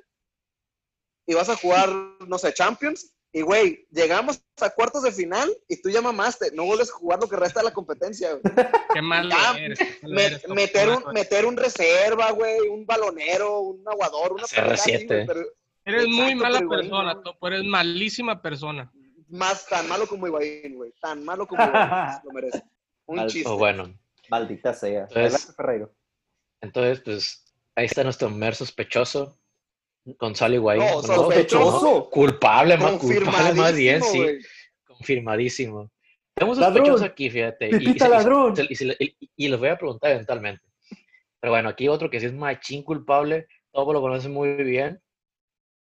[SPEAKER 4] y vas a jugar, no sé, Champions, y güey, llegamos a cuartos de final y tú ya mamaste, no vuelves a jugar lo que resta de la competencia, güey.
[SPEAKER 5] Qué mal
[SPEAKER 4] Ya,
[SPEAKER 5] eres, qué mal
[SPEAKER 4] Me-
[SPEAKER 5] eres,
[SPEAKER 4] meter, un, meter un reserva, güey, un balonero, un aguador, una
[SPEAKER 3] CR7.
[SPEAKER 4] pendejada así, güey, pero
[SPEAKER 5] Eres muy mala persona. Topo, eres malísima persona.
[SPEAKER 4] más tan malo como Higuaín, güey, tan malo como Higuaín, *laughs* lo merece. Un chiste.
[SPEAKER 3] O bueno,
[SPEAKER 2] Maldita sea.
[SPEAKER 3] Entonces-
[SPEAKER 2] Adelante, Ferreiro.
[SPEAKER 3] entonces, pues ahí está nuestro mer sospechoso, Gonzalo Higuaín.
[SPEAKER 4] No,
[SPEAKER 2] sospechoso.
[SPEAKER 3] Culpable, más culpable más bien,
[SPEAKER 4] Confirmadísimo,
[SPEAKER 3] sí.
[SPEAKER 4] güey.
[SPEAKER 3] Confirmadísimo. Tenemos
[SPEAKER 2] Ladrón.
[SPEAKER 3] sospechosos aquí, fíjate. y- y-
[SPEAKER 2] Pipita
[SPEAKER 3] y-
[SPEAKER 2] ladrón.
[SPEAKER 3] y- y- y- y los voy a preguntar eventualmente. Pero bueno, aquí otro que sí es machín culpable, todos lo conocen muy bien.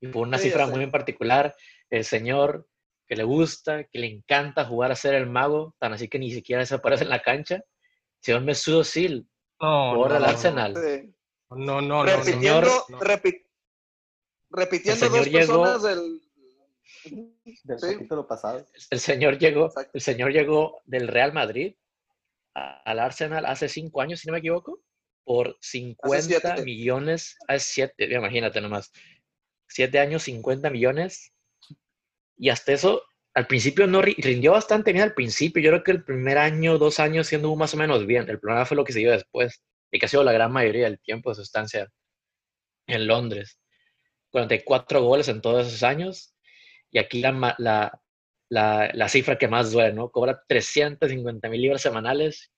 [SPEAKER 3] Y por una
[SPEAKER 4] Sí,
[SPEAKER 3] cifra muy en particular, el señor que le gusta, que le encanta jugar a ser el mago, tan así que ni siquiera se aparece en la cancha, señor Mesut Özil,
[SPEAKER 5] No,
[SPEAKER 3] jugador
[SPEAKER 5] no,
[SPEAKER 3] del
[SPEAKER 5] no,
[SPEAKER 3] Arsenal.
[SPEAKER 5] No, no, no. no,
[SPEAKER 4] repitiendo,
[SPEAKER 5] no.
[SPEAKER 4] repi- repitiendo dos
[SPEAKER 3] llegó-
[SPEAKER 4] personas del...
[SPEAKER 2] Del
[SPEAKER 4] Sí.
[SPEAKER 2] capítulo pasado.
[SPEAKER 3] El señor llegó,
[SPEAKER 4] Exacto.
[SPEAKER 3] el señor llegó del Real Madrid a- al Arsenal hace cinco años, si no me equivoco, por 50
[SPEAKER 4] siete.
[SPEAKER 3] millones, hace siete, imagínate nomás, siete años, 50 millones, y hasta eso, al principio no ri- rindió bastante bien al principio, yo creo que el primer año, dos años siendo más o menos bien, el problema fue lo que siguió después, y que ha sido la gran mayoría del tiempo de su estancia en Londres. 44 goles en todos esos años, y aquí la, la, la, la cifra que más duele, ¿no? Cobra 350 mil libras semanales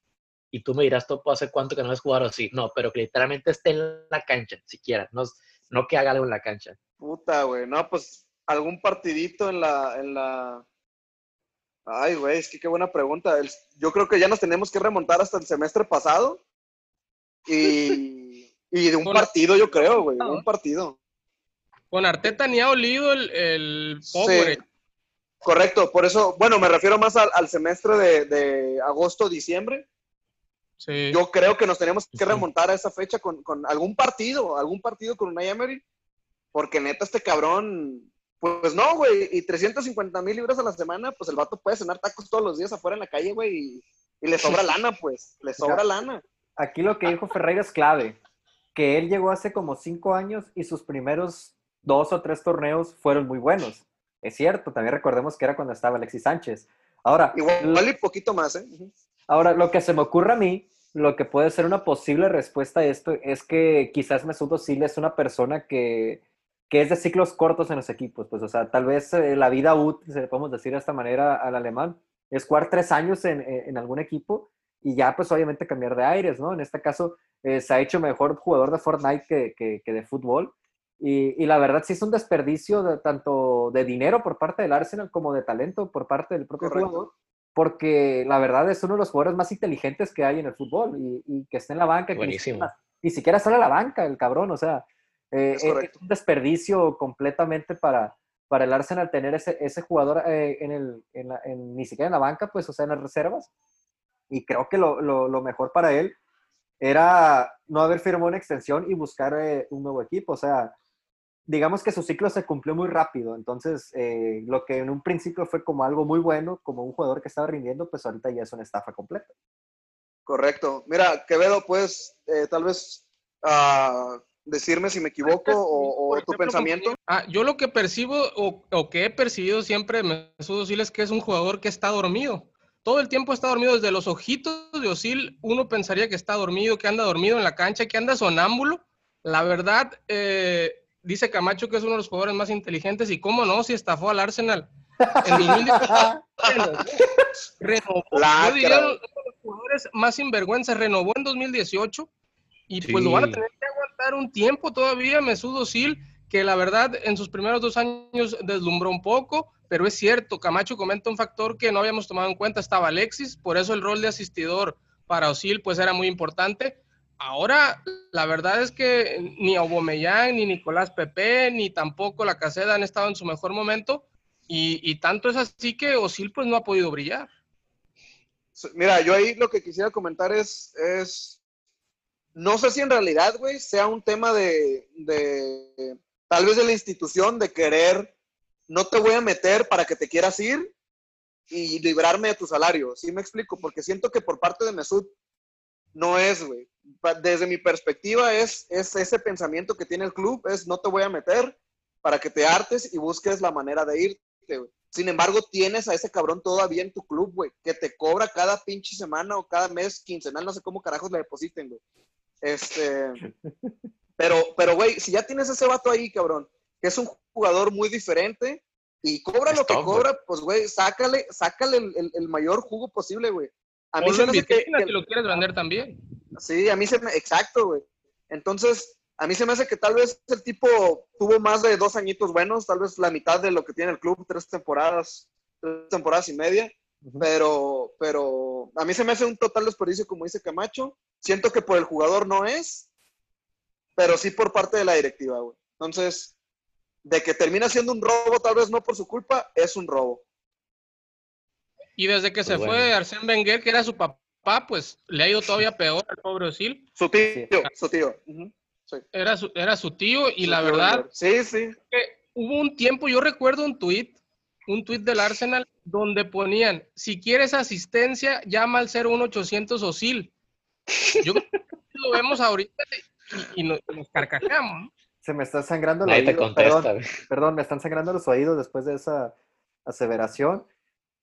[SPEAKER 3] y tú me dirás, Topo, ¿hace cuánto que no has jugado así? No, pero que literalmente esté en la cancha, siquiera, no, no que haga algo en la cancha.
[SPEAKER 4] Puta, güey. No, pues algún partidito en la... En la... Ay, güey, es que qué buena pregunta. El- Yo creo que ya nos tenemos que remontar hasta el semestre pasado. Y, y de un partido, yo creo, güey. de Un partido.
[SPEAKER 5] Con Arteta ni ha olido el, el
[SPEAKER 4] Sí,
[SPEAKER 5] pobre.
[SPEAKER 4] correcto. Por eso, bueno, me refiero más al, al semestre de, de agosto, diciembre.
[SPEAKER 5] Sí.
[SPEAKER 4] Yo creo que nos tenemos que remontar a esa fecha con, con algún partido, algún partido con Unai Emery, porque neta este cabrón, pues no, güey, y 350 mil libras a la semana, pues el vato puede cenar tacos todos los días afuera en la calle, güey, y, y le sobra *laughs* lana, pues, le sobra lana.
[SPEAKER 2] Aquí lo que dijo Ferreira es clave, que él llegó hace como cinco años y sus primeros dos o tres torneos fueron muy buenos. Es cierto, también recordemos que era cuando estaba Alexis Sánchez. Ahora,
[SPEAKER 4] Igual y poquito más, ¿eh?
[SPEAKER 2] Ahora, lo que se me ocurre a mí, lo que puede ser una posible respuesta a esto, es que quizás Mesut Özil es una persona que, que es de ciclos cortos en los equipos. Pues, o sea, tal vez eh, la vida útil, si le podemos decir de esta manera al alemán, es jugar tres años en, en- en algún equipo y ya, pues, obviamente cambiar de aires, ¿no? En este caso, eh, se ha hecho mejor jugador de Fortnite que, que- que de fútbol. Y, y la verdad sí es un desperdicio de, tanto de dinero por parte del Arsenal como de talento por parte del propio
[SPEAKER 4] Correcto.
[SPEAKER 2] jugador porque la verdad es uno de los jugadores más inteligentes que hay en el fútbol y, y que esté en la banca, que ni
[SPEAKER 3] Buenísimo.
[SPEAKER 2] siquiera, ni siquiera sale a la banca el cabrón, o sea, eh,
[SPEAKER 4] Es
[SPEAKER 2] es,
[SPEAKER 4] correcto.
[SPEAKER 2] un desperdicio completamente para, para el Arsenal tener ese, ese jugador eh, en el, en la- en- ni siquiera en la banca, pues, o sea, en las reservas. Y creo que lo, lo- lo mejor para él era no haber firmado una extensión y buscar eh, un nuevo equipo, o sea, digamos que su ciclo se cumplió muy rápido, entonces eh, lo que en un principio fue como algo muy bueno, como un jugador que estaba rindiendo, pues ahorita ya es una estafa completa.
[SPEAKER 4] Correcto. Mira, Quevedo, puedes eh, tal vez ah, decirme si me equivoco o, tu pensamiento.
[SPEAKER 5] Ah, yo lo que percibo o, o que he percibido siempre Mesut Özil es que es un jugador que está dormido. todo el tiempo está dormido. Desde los ojitos de Osil, uno pensaría que está dormido, que anda dormido en la cancha, que anda sonámbulo. La verdad, eh, dice Camacho que es uno de los jugadores más inteligentes y cómo no, si estafó al Arsenal. En 2018, *laughs* renovó, yo diría uno de los jugadores más sinvergüenza, renovó en 2018 y pues lo van a tener que aguantar un tiempo todavía, Mesut Özil, que la verdad en sus primeros dos años deslumbró un poco, pero es cierto, Camacho comenta un factor que no habíamos tomado en cuenta, estaba Alexis, por eso el rol de asistidor para Özil pues era muy importante. Ahora, la verdad es que ni Aubameyang, ni Nicolás Pepe, ni tampoco la Caseda han estado en su mejor momento, y, tanto es así que Özil pues no ha podido brillar.
[SPEAKER 4] Mira, yo ahí lo que quisiera comentar es, es no sé si en realidad, güey, sea un tema de, de, tal vez de la institución, de querer, no te voy a meter para que te quieras ir y librarme de tu salario, ¿sí me explico? Porque siento que por parte de Mesut no es, güey. Desde mi perspectiva es, es ese pensamiento que tiene el club, es no te voy a meter para que te hartes y busques la manera de irte, güey. Sin embargo, tienes a ese cabrón todavía en tu club, güey, que te cobra cada pinche semana o cada mes quincenal, no sé cómo carajos le depositen, güey. Este, *laughs* pero, pero, güey, si ya tienes ese vato ahí, cabrón, que es un jugador muy diferente y cobra lo que cobra, pues, güey, sácale, sácale el, el- el mayor jugo posible, güey. A mí se me hace que,
[SPEAKER 5] lo quieres vender también.
[SPEAKER 4] Sí, a mí se me, exacto, güey. Entonces, a mí se me hace que tal vez el tipo tuvo más de dos añitos buenos, tal vez la mitad de lo que tiene el club, tres temporadas, tres temporadas y media, pero, pero a mí se me hace un total desperdicio, como dice Camacho. Siento que por el jugador no es, pero sí por parte de la directiva, güey. Entonces, de que termina siendo un robo, tal vez no por su culpa, es un robo.
[SPEAKER 5] Y desde que se
[SPEAKER 3] Pues
[SPEAKER 5] fue. Arsène Wenger, que era su papá, pues le ha ido todavía peor al pobre Osil.
[SPEAKER 4] Su tío,
[SPEAKER 2] Sí.
[SPEAKER 4] su tío. Sí.
[SPEAKER 5] Era su, era su tío y
[SPEAKER 4] Su
[SPEAKER 5] la
[SPEAKER 4] tío
[SPEAKER 5] verdad
[SPEAKER 4] Wenger. Sí, sí.
[SPEAKER 5] que hubo un tiempo, yo recuerdo un tuit, un tuit del Arsenal donde ponían, si quieres asistencia, llama al 01800 Osil. Yo creo que lo vemos ahorita y, y nos, nos carcajeamos. ¿no?
[SPEAKER 2] Se me está sangrando el
[SPEAKER 3] Nadie te
[SPEAKER 2] oído.
[SPEAKER 3] contesta,
[SPEAKER 2] Perdón, perdón, me están sangrando los oídos después de esa aseveración.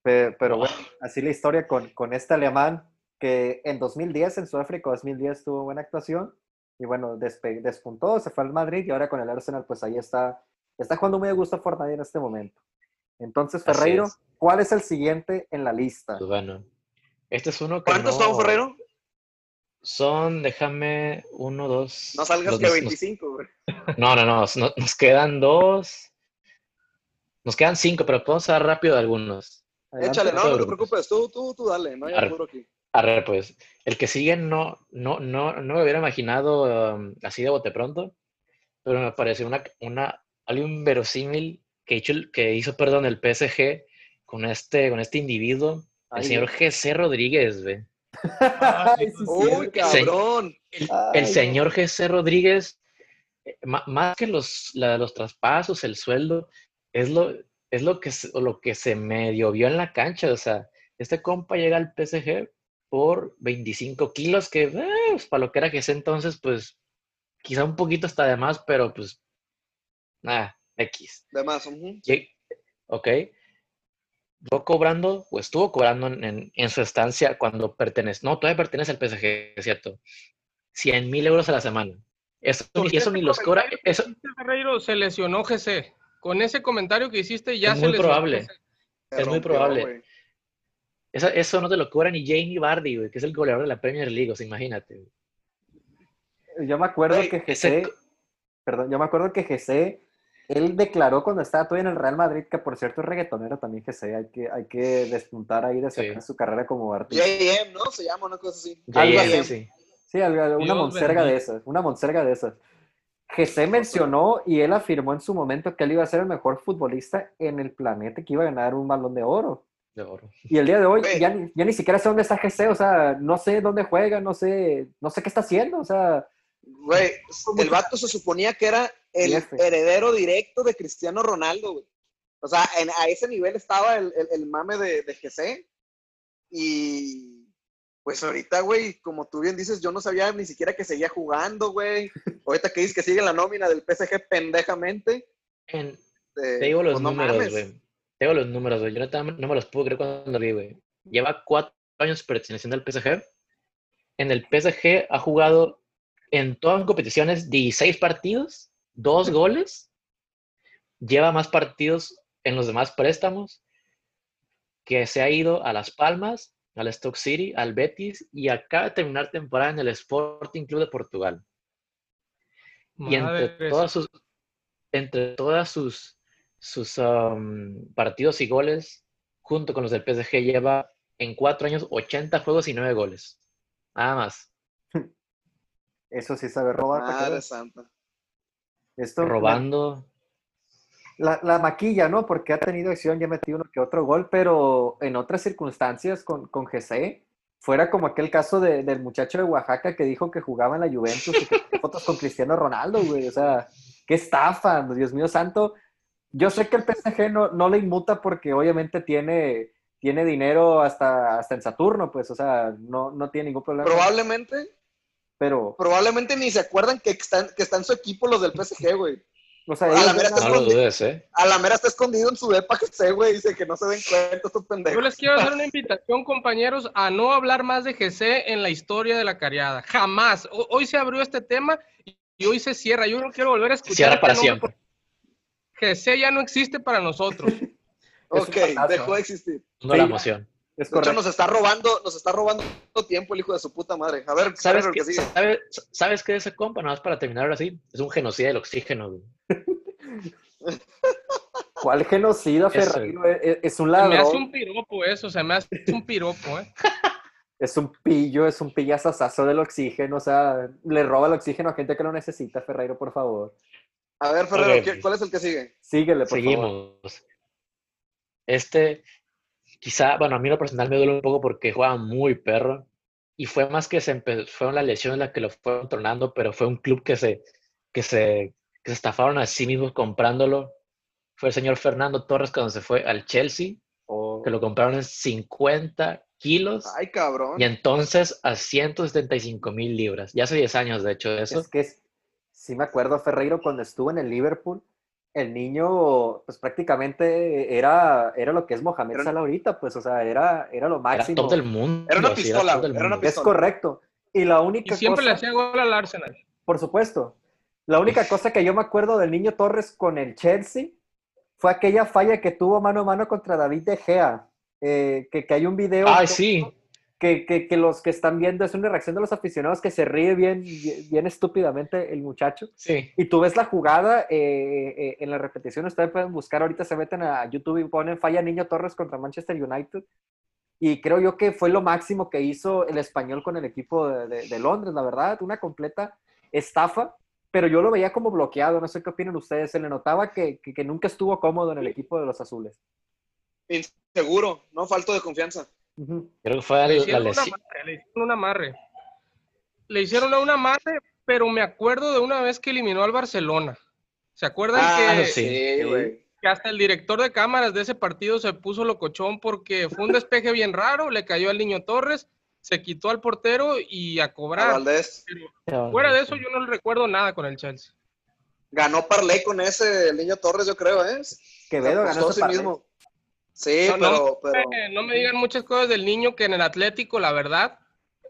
[SPEAKER 2] Pe- Pero, bueno, así la historia con, con este alemán que en 2010, en Sudáfrica 2010, tuvo buena actuación. Y bueno, despe- despuntó, se fue al Madrid y ahora con el Arsenal, pues ahí está. Está jugando muy a gusto Fortnite en este momento. Entonces, Ferreiro,
[SPEAKER 3] es.
[SPEAKER 2] ¿cuál es el siguiente en la lista?
[SPEAKER 3] Pues bueno. Este es uno que
[SPEAKER 4] ¿Cuántos
[SPEAKER 3] no-
[SPEAKER 4] son, Ferrero?
[SPEAKER 3] Son, déjame, uno, dos.
[SPEAKER 4] No salgas
[SPEAKER 3] los-
[SPEAKER 4] que
[SPEAKER 3] nos-
[SPEAKER 4] 25, güey. *laughs*
[SPEAKER 3] No, no, no, nos, nos quedan dos. Nos quedan cinco, pero podemos hablar rápido de algunos.
[SPEAKER 2] Adelante.
[SPEAKER 4] Échale, no, no te
[SPEAKER 3] Grupos.
[SPEAKER 4] preocupes, tú, tú, tú dale, no hay
[SPEAKER 3] Arre.
[SPEAKER 4] apuro aquí.
[SPEAKER 3] A ver, pues, el que sigue no, no, no, no me hubiera imaginado um, así de bote pronto, pero me pareció una, una, algo inverosímil que hizo, el- que hizo, perdón, el PSG con este, con este individuo, el señor GC Rodríguez.
[SPEAKER 2] Ay, *laughs* sí,
[SPEAKER 4] Uy, cabrón.
[SPEAKER 3] El, señor GC Rodríguez, eh, más que los, la- los traspasos, el sueldo, es lo, es lo que, se- lo que se medio vio en la cancha. O sea, este compa llega al PSG por 25 kilos, que eh, pues, para lo que era GC entonces, pues quizá un poquito hasta de más, pero pues nada, X.
[SPEAKER 4] De más, ujú.
[SPEAKER 3] Lleg- Ok. Yo cobrando, o estuvo cobrando en, en- en su estancia cuando pertenece, no, todavía pertenece al PSG, es cierto, 100 mil euros a la semana. Eso, eso
[SPEAKER 5] ese
[SPEAKER 3] ni los cobra,
[SPEAKER 5] que
[SPEAKER 3] eso
[SPEAKER 5] Ferreiro, se lesionó GC. Con ese comentario que hiciste ya
[SPEAKER 3] Es
[SPEAKER 5] se
[SPEAKER 3] muy probable.
[SPEAKER 4] Se
[SPEAKER 3] Es muy probable. eso, eso no te lo cobra ni Jamie Vardy, güey, que es el goleador de la Premier League, o sea, imagínate. güey.
[SPEAKER 2] Yo me acuerdo que
[SPEAKER 3] ese
[SPEAKER 2] perdón, yo me acuerdo que GC, él declaró cuando estaba todavía en el Real Madrid, que por cierto es reggaetonero también GC, hay que, hay que despuntar ahí de sacar
[SPEAKER 3] Sí.
[SPEAKER 2] su carrera como artista.
[SPEAKER 4] JM, ¿no? Se llama una cosa así.
[SPEAKER 2] Algo
[SPEAKER 3] JM,
[SPEAKER 2] así.
[SPEAKER 3] sí.
[SPEAKER 2] Sí, algo- una
[SPEAKER 5] Dios
[SPEAKER 2] monserga de esas, una monserga de esas. GC mencionó y él afirmó en su momento que él iba a ser el mejor futbolista en el planeta, que iba a ganar un balón de oro.
[SPEAKER 3] de oro.
[SPEAKER 2] Y el día de hoy ya, ni- ya ni siquiera sé dónde está GC, o sea, no sé dónde juega, no sé, no sé qué está haciendo, o sea,
[SPEAKER 4] Güey, el vato se suponía que era el
[SPEAKER 2] F.
[SPEAKER 4] heredero directo de Cristiano Ronaldo, güey. O sea, en- a ese nivel estaba el, el- el mame de, de GC. Y pues ahorita, güey, como tú bien dices, yo no sabía ni siquiera que seguía jugando, güey. Ahorita que dices que sigue la nómina del PSG pendejamente.
[SPEAKER 3] En-
[SPEAKER 4] eh,
[SPEAKER 3] te digo los
[SPEAKER 4] pues no
[SPEAKER 3] números, güey. Te digo los números, güey. Yo no me los puedo creer cuando vi, güey. lleva cuatro años perteneciendo al PSG. En el PSG ha jugado en todas las competiciones 16 partidos, dos goles. Lleva más partidos en los demás préstamos que se ha ido a Las Palmas, al Stoke City, al Betis y acaba de terminar temporada en el Sporting Club de Portugal. Y entre todas sus, entre todas sus, sus um, partidos y goles, junto con los del PSG, lleva en cuatro años 80 juegos y 9 goles. Nada más. *laughs*
[SPEAKER 2] Eso sí sabe robar. ¿para qué
[SPEAKER 4] Madre santa.
[SPEAKER 2] Esto,
[SPEAKER 3] Robando.
[SPEAKER 2] La, la maquilla, ¿no? Porque ha tenido acción y ha metido uno que otro gol, pero en otras circunstancias con, con GC, fuera como aquel caso de- del muchacho de Oaxaca que dijo que jugaba en la Juventus y que *laughs* fotos con Cristiano Ronaldo, güey. O sea, qué estafa, Dios mío santo. Yo sé que el PSG no, no le inmuta porque obviamente tiene, tiene dinero hasta, hasta en Saturno, pues, o sea, no, no tiene ningún problema.
[SPEAKER 4] Probablemente,
[SPEAKER 2] Pero,
[SPEAKER 4] probablemente ni se acuerdan que están, que está en su equipo los del PSG, güey.
[SPEAKER 2] O sea,
[SPEAKER 4] A la mera
[SPEAKER 2] a-
[SPEAKER 3] No lo dudes, ¿eh?
[SPEAKER 4] A la mera está escondido en su depa que sé, güey. Dice que no se den cuenta estos
[SPEAKER 5] Yo
[SPEAKER 4] pendejos.
[SPEAKER 5] les quiero hacer una invitación, compañeros, a no hablar más de GC en la historia de la cariada. Jamás. Ho- Hoy se abrió este tema y hoy se cierra. Yo no quiero volver a escuchar.
[SPEAKER 3] Cierra
[SPEAKER 5] este
[SPEAKER 3] para siempre.
[SPEAKER 5] GC ya no existe para nosotros. *laughs*
[SPEAKER 4] Ok, dejó de existir.
[SPEAKER 3] No
[SPEAKER 2] Sí.
[SPEAKER 3] la emoción.
[SPEAKER 2] es
[SPEAKER 4] De hecho,
[SPEAKER 2] correcto.
[SPEAKER 4] nos está robando, nos está robando tiempo el hijo de su puta madre. A ver,
[SPEAKER 3] ¿Sabes qué,
[SPEAKER 4] que sigue.
[SPEAKER 3] ¿sabes, ¿Sabes qué es ese compa? Nada más para terminar ahora sí. Es un genocida del oxígeno, güey.
[SPEAKER 2] ¿Cuál genocida. Ferreiro? Es, es- es un
[SPEAKER 5] Se me hace
[SPEAKER 2] ladrón.
[SPEAKER 5] un piropo eso, se me hace un piropo, ¿eh? *laughs*
[SPEAKER 2] Es un pillo, es un pillazazazo del oxígeno, o sea, le roba el oxígeno a gente que lo necesita, Ferreiro, por favor.
[SPEAKER 4] A ver. ¿qué- ¿cuál es el que sigue?
[SPEAKER 2] Síguele, por favor.
[SPEAKER 3] Seguimos. Este, quizá, bueno, a mí lo personal me duele un poco porque juega muy perro. Y fue más que se empe- fueron las lesiones las que lo fueron tronando, pero fue un club que se, que se, que se estafaron a sí mismos comprándolo. Fue el señor Fernando Torres cuando se fue al Chelsea,
[SPEAKER 2] O-
[SPEAKER 3] que lo compraron en 50 kilos
[SPEAKER 4] Ay, cabrón.
[SPEAKER 3] y entonces a 175 mil libras. Ya hace 10 años, de hecho, de eso.
[SPEAKER 2] Es que es- sí me acuerdo, Ferreiro, cuando estuvo en el Liverpool, el niño, pues prácticamente era, era lo que es Mohamed
[SPEAKER 4] Era
[SPEAKER 2] Salah ahorita, pues, o sea, era, era lo
[SPEAKER 3] Era
[SPEAKER 2] máximo.
[SPEAKER 3] top del mundo.
[SPEAKER 4] Era una pistola, era una
[SPEAKER 3] mundo.
[SPEAKER 2] Es
[SPEAKER 4] pistola.
[SPEAKER 2] correcto. Y la
[SPEAKER 5] Y
[SPEAKER 2] única
[SPEAKER 5] siempre le hacía gol al Arsenal.
[SPEAKER 2] por supuesto, la única cosa que yo me acuerdo del niño Torres con el Chelsea fue aquella falla que tuvo mano a mano contra David De Gea, eh, que, que hay un video
[SPEAKER 3] Ay, sí.
[SPEAKER 2] que, que- que los que están viendo es una reacción de los aficionados que se ríe bien, bien, bien estúpidamente el muchacho.
[SPEAKER 3] Sí.
[SPEAKER 2] Y tú ves la jugada eh, eh, en la repetición, ustedes pueden buscar, ahorita se meten a YouTube y ponen falla Niño Torres contra Manchester United. Y creo yo que fue lo máximo que hizo el español con el equipo de, de- de Londres, la verdad, una completa estafa, pero yo lo veía como bloqueado, no sé qué opinan ustedes, se le notaba que, que- que nunca estuvo cómodo en el equipo de los azules.
[SPEAKER 4] Inseguro, no falto de confianza.
[SPEAKER 3] Creo que fue
[SPEAKER 5] Le
[SPEAKER 3] la
[SPEAKER 5] hicieron, un
[SPEAKER 3] lesión.
[SPEAKER 5] amarre, le hicieron un amarre. Le hicieron un amarre, pero me acuerdo de una vez que eliminó al Barcelona. ¿Se acuerdan
[SPEAKER 4] Ah,
[SPEAKER 5] que,
[SPEAKER 3] sí.
[SPEAKER 4] sí, güey.
[SPEAKER 5] que hasta el director de cámaras de ese partido se puso locochón porque fue un despeje bien raro, le cayó al niño Torres, se quitó al portero y a
[SPEAKER 4] A
[SPEAKER 5] cobrar.
[SPEAKER 4] Valdés.
[SPEAKER 5] Pero fuera de eso, yo no le recuerdo nada con el Chelsea.
[SPEAKER 4] Ganó Parley con ese el niño Torres, yo creo, ¿eh?
[SPEAKER 2] Quevedo ganó
[SPEAKER 4] a
[SPEAKER 2] ese
[SPEAKER 4] sí mismo. Sí,
[SPEAKER 5] No, no,
[SPEAKER 4] pero,
[SPEAKER 5] Eh, no me digan muchas cosas del niño que en el Atlético, la verdad,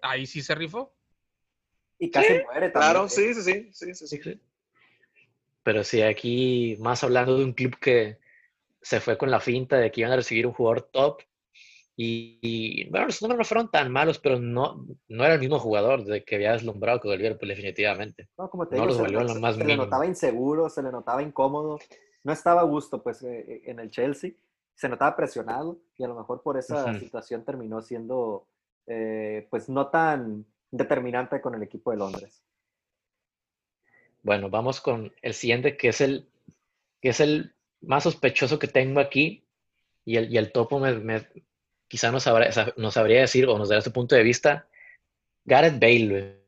[SPEAKER 5] ahí sí se rifó.
[SPEAKER 2] Y casi muere también.
[SPEAKER 4] claro,
[SPEAKER 2] eh.
[SPEAKER 4] sí, sí, sí, sí, sí, sí.
[SPEAKER 3] Sí, sí. Pero sí, aquí más hablando de un club que se fue con la finta de que iban a recibir un jugador top. Y, y, bueno, los números no fueron tan malos, pero no, no era el mismo jugador de que había deslumbrado con el Liverpool, definitivamente.
[SPEAKER 2] No, como te
[SPEAKER 3] No
[SPEAKER 2] digo,
[SPEAKER 3] los
[SPEAKER 2] se,
[SPEAKER 3] valió lo más
[SPEAKER 2] se le notaba inseguro, se le notaba incómodo, no estaba a gusto pues eh, en el Chelsea, se notaba presionado y a lo mejor por esa
[SPEAKER 3] Ujú.
[SPEAKER 2] situación terminó siendo eh, pues no tan determinante con el equipo de Londres.
[SPEAKER 3] Bueno, vamos con el siguiente, que es el, que es el más sospechoso que tengo aquí. Y el, y el topo me, me- quizá nos, sabrá, nos sabría decir o nos dará su punto de vista. Gareth Bale.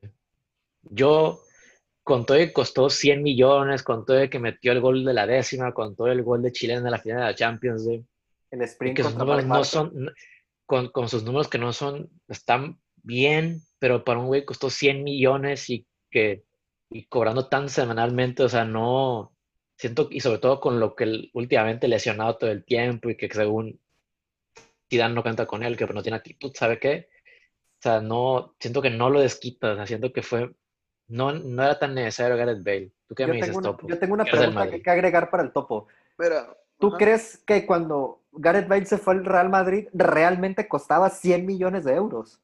[SPEAKER 3] Yo, con todo que costó 100 millones, con todo que metió el gol de la décima, con todo el gol de Chile en la final de la Champions, güey,
[SPEAKER 2] El sprint
[SPEAKER 3] que sus
[SPEAKER 2] contra
[SPEAKER 3] números
[SPEAKER 2] Mark
[SPEAKER 3] no
[SPEAKER 2] Bartra.
[SPEAKER 3] son, no- con, con sus números que no son, están bien, pero para un güey costó 100 millones y que, y cobrando tan semanalmente, o sea, no, siento, y sobre todo con lo que últimamente lesionado todo el tiempo y que según Zidane no cuenta con él, que no tiene actitud, ¿sabe qué? O sea, no, siento que no lo desquita, o sea, siento que fue, no, no era tan necesario Gareth Bale. ¿Tú qué
[SPEAKER 2] Yo
[SPEAKER 3] me dices,
[SPEAKER 2] tengo, una,
[SPEAKER 3] Topo?
[SPEAKER 2] yo tengo una pregunta que, que agregar para el topo.
[SPEAKER 4] Mira,
[SPEAKER 2] ¿Tú
[SPEAKER 4] ajá.
[SPEAKER 2] crees que cuando Gareth Bale se fue al Real Madrid realmente costaba 100 millones de euros?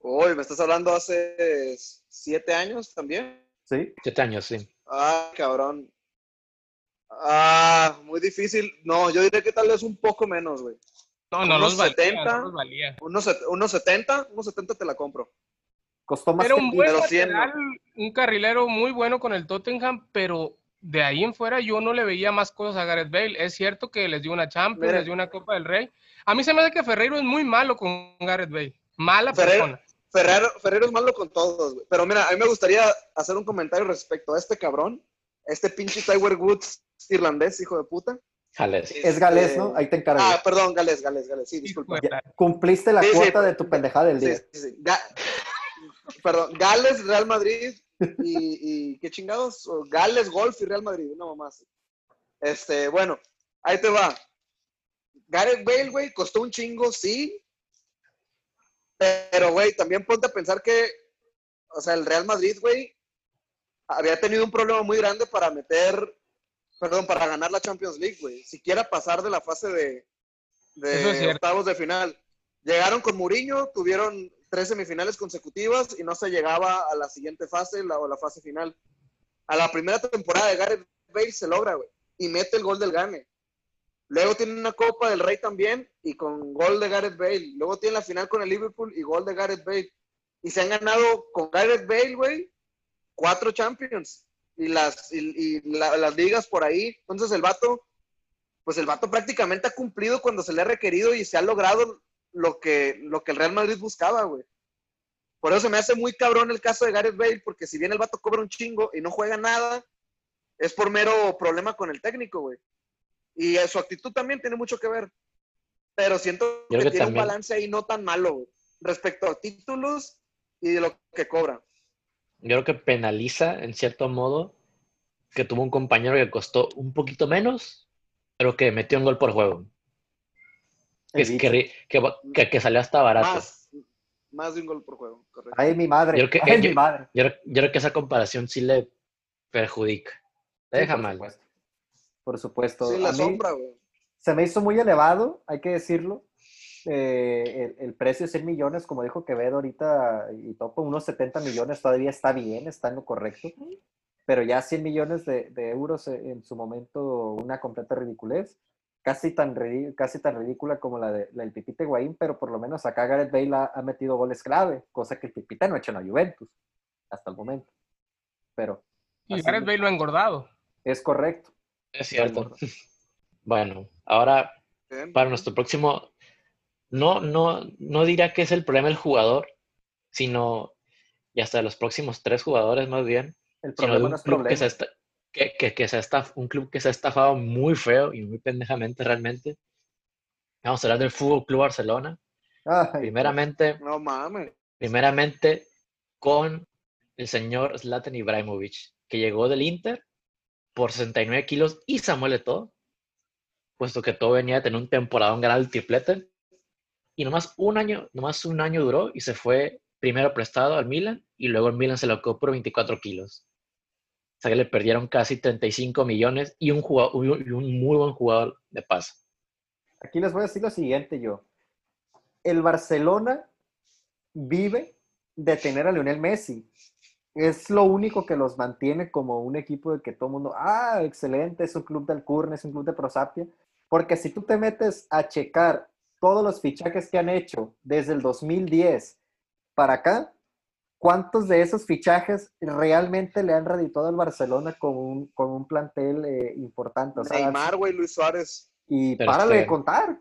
[SPEAKER 4] Uy, me estás hablando hace siete años también.
[SPEAKER 2] ¿Sí?
[SPEAKER 3] Siete años, sí.
[SPEAKER 4] Ah, cabrón. Ah, muy difícil. No, yo diría que tal vez un poco menos, güey.
[SPEAKER 5] No, no
[SPEAKER 4] Unos
[SPEAKER 5] los valía,
[SPEAKER 4] 70.
[SPEAKER 5] no los valía.
[SPEAKER 4] Unos, set- unos 70, unos 70 te la compro.
[SPEAKER 2] Costó más
[SPEAKER 5] Era
[SPEAKER 2] que
[SPEAKER 5] un buen lateral, un carrilero muy bueno con el Tottenham, pero de ahí en fuera yo no le veía más cosas a Gareth Bale. Es cierto que les dio una Champions,
[SPEAKER 4] Mira.
[SPEAKER 5] les dio una Copa del Rey. A mí se me hace que Ferreiro es muy malo con Gareth Bale. Mala
[SPEAKER 4] Ferreiro-
[SPEAKER 5] persona.
[SPEAKER 4] Ferrero, Ferrero es malo con todos, güey. Pero mira, a mí me gustaría hacer un comentario respecto a este cabrón, este pinche Tiger Woods irlandés, hijo de puta.
[SPEAKER 3] Jales.
[SPEAKER 2] Es galés,
[SPEAKER 4] Este-
[SPEAKER 2] ¿no? Ahí te encargo.
[SPEAKER 4] Ah, perdón, Gales, Gales, Gales. Sí, disculpa.
[SPEAKER 5] de
[SPEAKER 2] Ya cumpliste la
[SPEAKER 4] Sí, sí,
[SPEAKER 2] cuota de
[SPEAKER 4] pues,
[SPEAKER 2] tu pendejada del día.
[SPEAKER 4] sí, sí. Ga- Perdón, Gales, Real Madrid y, y ¿qué chingados? Gales, Golf y Real Madrid, no más. Este, bueno, ahí te va. Gareth Bale, güey, costó un chingo, sí. Pero, güey, también ponte a pensar que, o sea, el Real Madrid, güey, había tenido un problema muy grande para meter, perdón, para ganar la Champions League, güey. Siquiera pasar de la fase de,
[SPEAKER 5] es
[SPEAKER 4] octavos de final. Llegaron con Mourinho, tuvieron tres semifinales consecutivas y no se llegaba a la siguiente fase, la, o la fase final. A la primera temporada de Gareth Bale se logra, güey, y mete el gol del gane. Luego tiene una Copa del Rey también y con gol de Gareth Bale. Luego tiene la final con el Liverpool y gol de Gareth Bale. Y se han ganado con Gareth Bale, güey, cuatro Champions. Y las, y, y la- las ligas por ahí. Entonces el vato, pues el vato prácticamente ha cumplido cuando se le ha requerido y se ha logrado lo que, lo que el Real Madrid buscaba, güey. Por eso se me hace muy cabrón el caso de Gareth Bale, porque si bien el vato cobra un chingo y no juega nada, es por mero problema con el técnico, güey. Y su actitud también tiene mucho que ver. Pero siento que, tiene
[SPEAKER 3] también-
[SPEAKER 4] un balance ahí no tan malo, güey, respecto a títulos y de lo que cobra.
[SPEAKER 3] Yo creo que penaliza, en cierto modo, que tuvo un compañero que costó un poquito menos, pero que metió un gol por juego. Que,
[SPEAKER 2] El
[SPEAKER 3] que, ri- que, que- que salió hasta barato.
[SPEAKER 4] Más, más de un gol por juego, correcto.
[SPEAKER 2] Ay, mi madre.
[SPEAKER 3] Yo creo que-
[SPEAKER 2] Ay,
[SPEAKER 3] yo-
[SPEAKER 2] mi madre.
[SPEAKER 3] Yo, creo- yo creo que esa comparación sí le perjudica. Le
[SPEAKER 2] Sí,
[SPEAKER 3] deja
[SPEAKER 2] por
[SPEAKER 3] mal.
[SPEAKER 2] supuesto. Por supuesto.
[SPEAKER 4] Sí, la
[SPEAKER 2] A
[SPEAKER 4] sombra, güey.
[SPEAKER 2] se me hizo muy elevado, hay que decirlo. Eh, el, el precio de 100 millones, como dijo Quevedo ahorita y Topo, unos 70 millones todavía está bien, está en lo correcto. Pero ya 100 millones de, de euros en, en su momento, una completa ridiculez. Casi tan, casi tan ridícula como la, de, la del Pipita Higuaín, pero por lo menos acá Gareth Bale ha, ha metido goles clave, cosa que el Pipita no ha hecho en la Juventus hasta el momento. Pero
[SPEAKER 5] Y Gareth Bale lo ha engordado.
[SPEAKER 2] es correcto.
[SPEAKER 3] Es cierto. *laughs* Bueno, ahora para nuestro próximo, no, no, no diría que es el problema del jugador, sino y hasta los próximos tres jugadores más bien,
[SPEAKER 2] El problema no es
[SPEAKER 3] club que se, esta- que, que- que se ha estaf- un club que se ha estafado muy feo y muy pendejamente realmente. Vamos a hablar del Fútbol Club Barcelona.
[SPEAKER 2] Ay,
[SPEAKER 3] Primeramente,
[SPEAKER 4] No mames.
[SPEAKER 3] primeramente con el señor Zlatan Ibrahimovic, que llegó del Inter por 69 kilos y Samuel Eto'o, puesto que todo venía a tener un temporadón ganar el triplete. Y nomás un año, nomás un año duró y se fue primero prestado al Milan y luego el Milan se lo por 24 kilos. O sea que le perdieron casi 35 millones y un, jugador, y un muy buen jugador de paso.
[SPEAKER 2] Aquí les voy a decir lo siguiente yo. El Barcelona vive de tener a Lionel Messi. Es lo único que los mantiene como un equipo de que todo el mundo, ah, excelente, es un club de Alcurne, es un club de Prosapia. Porque si tú te metes a checar todos los fichajes que han hecho desde el 2010 para acá, ¿cuántos de esos fichajes realmente le han redituado al Barcelona con un, con un plantel eh, importante? O sea,
[SPEAKER 4] Neymar, güey, Luis Suárez.
[SPEAKER 2] y
[SPEAKER 3] Ter
[SPEAKER 2] párale de contar.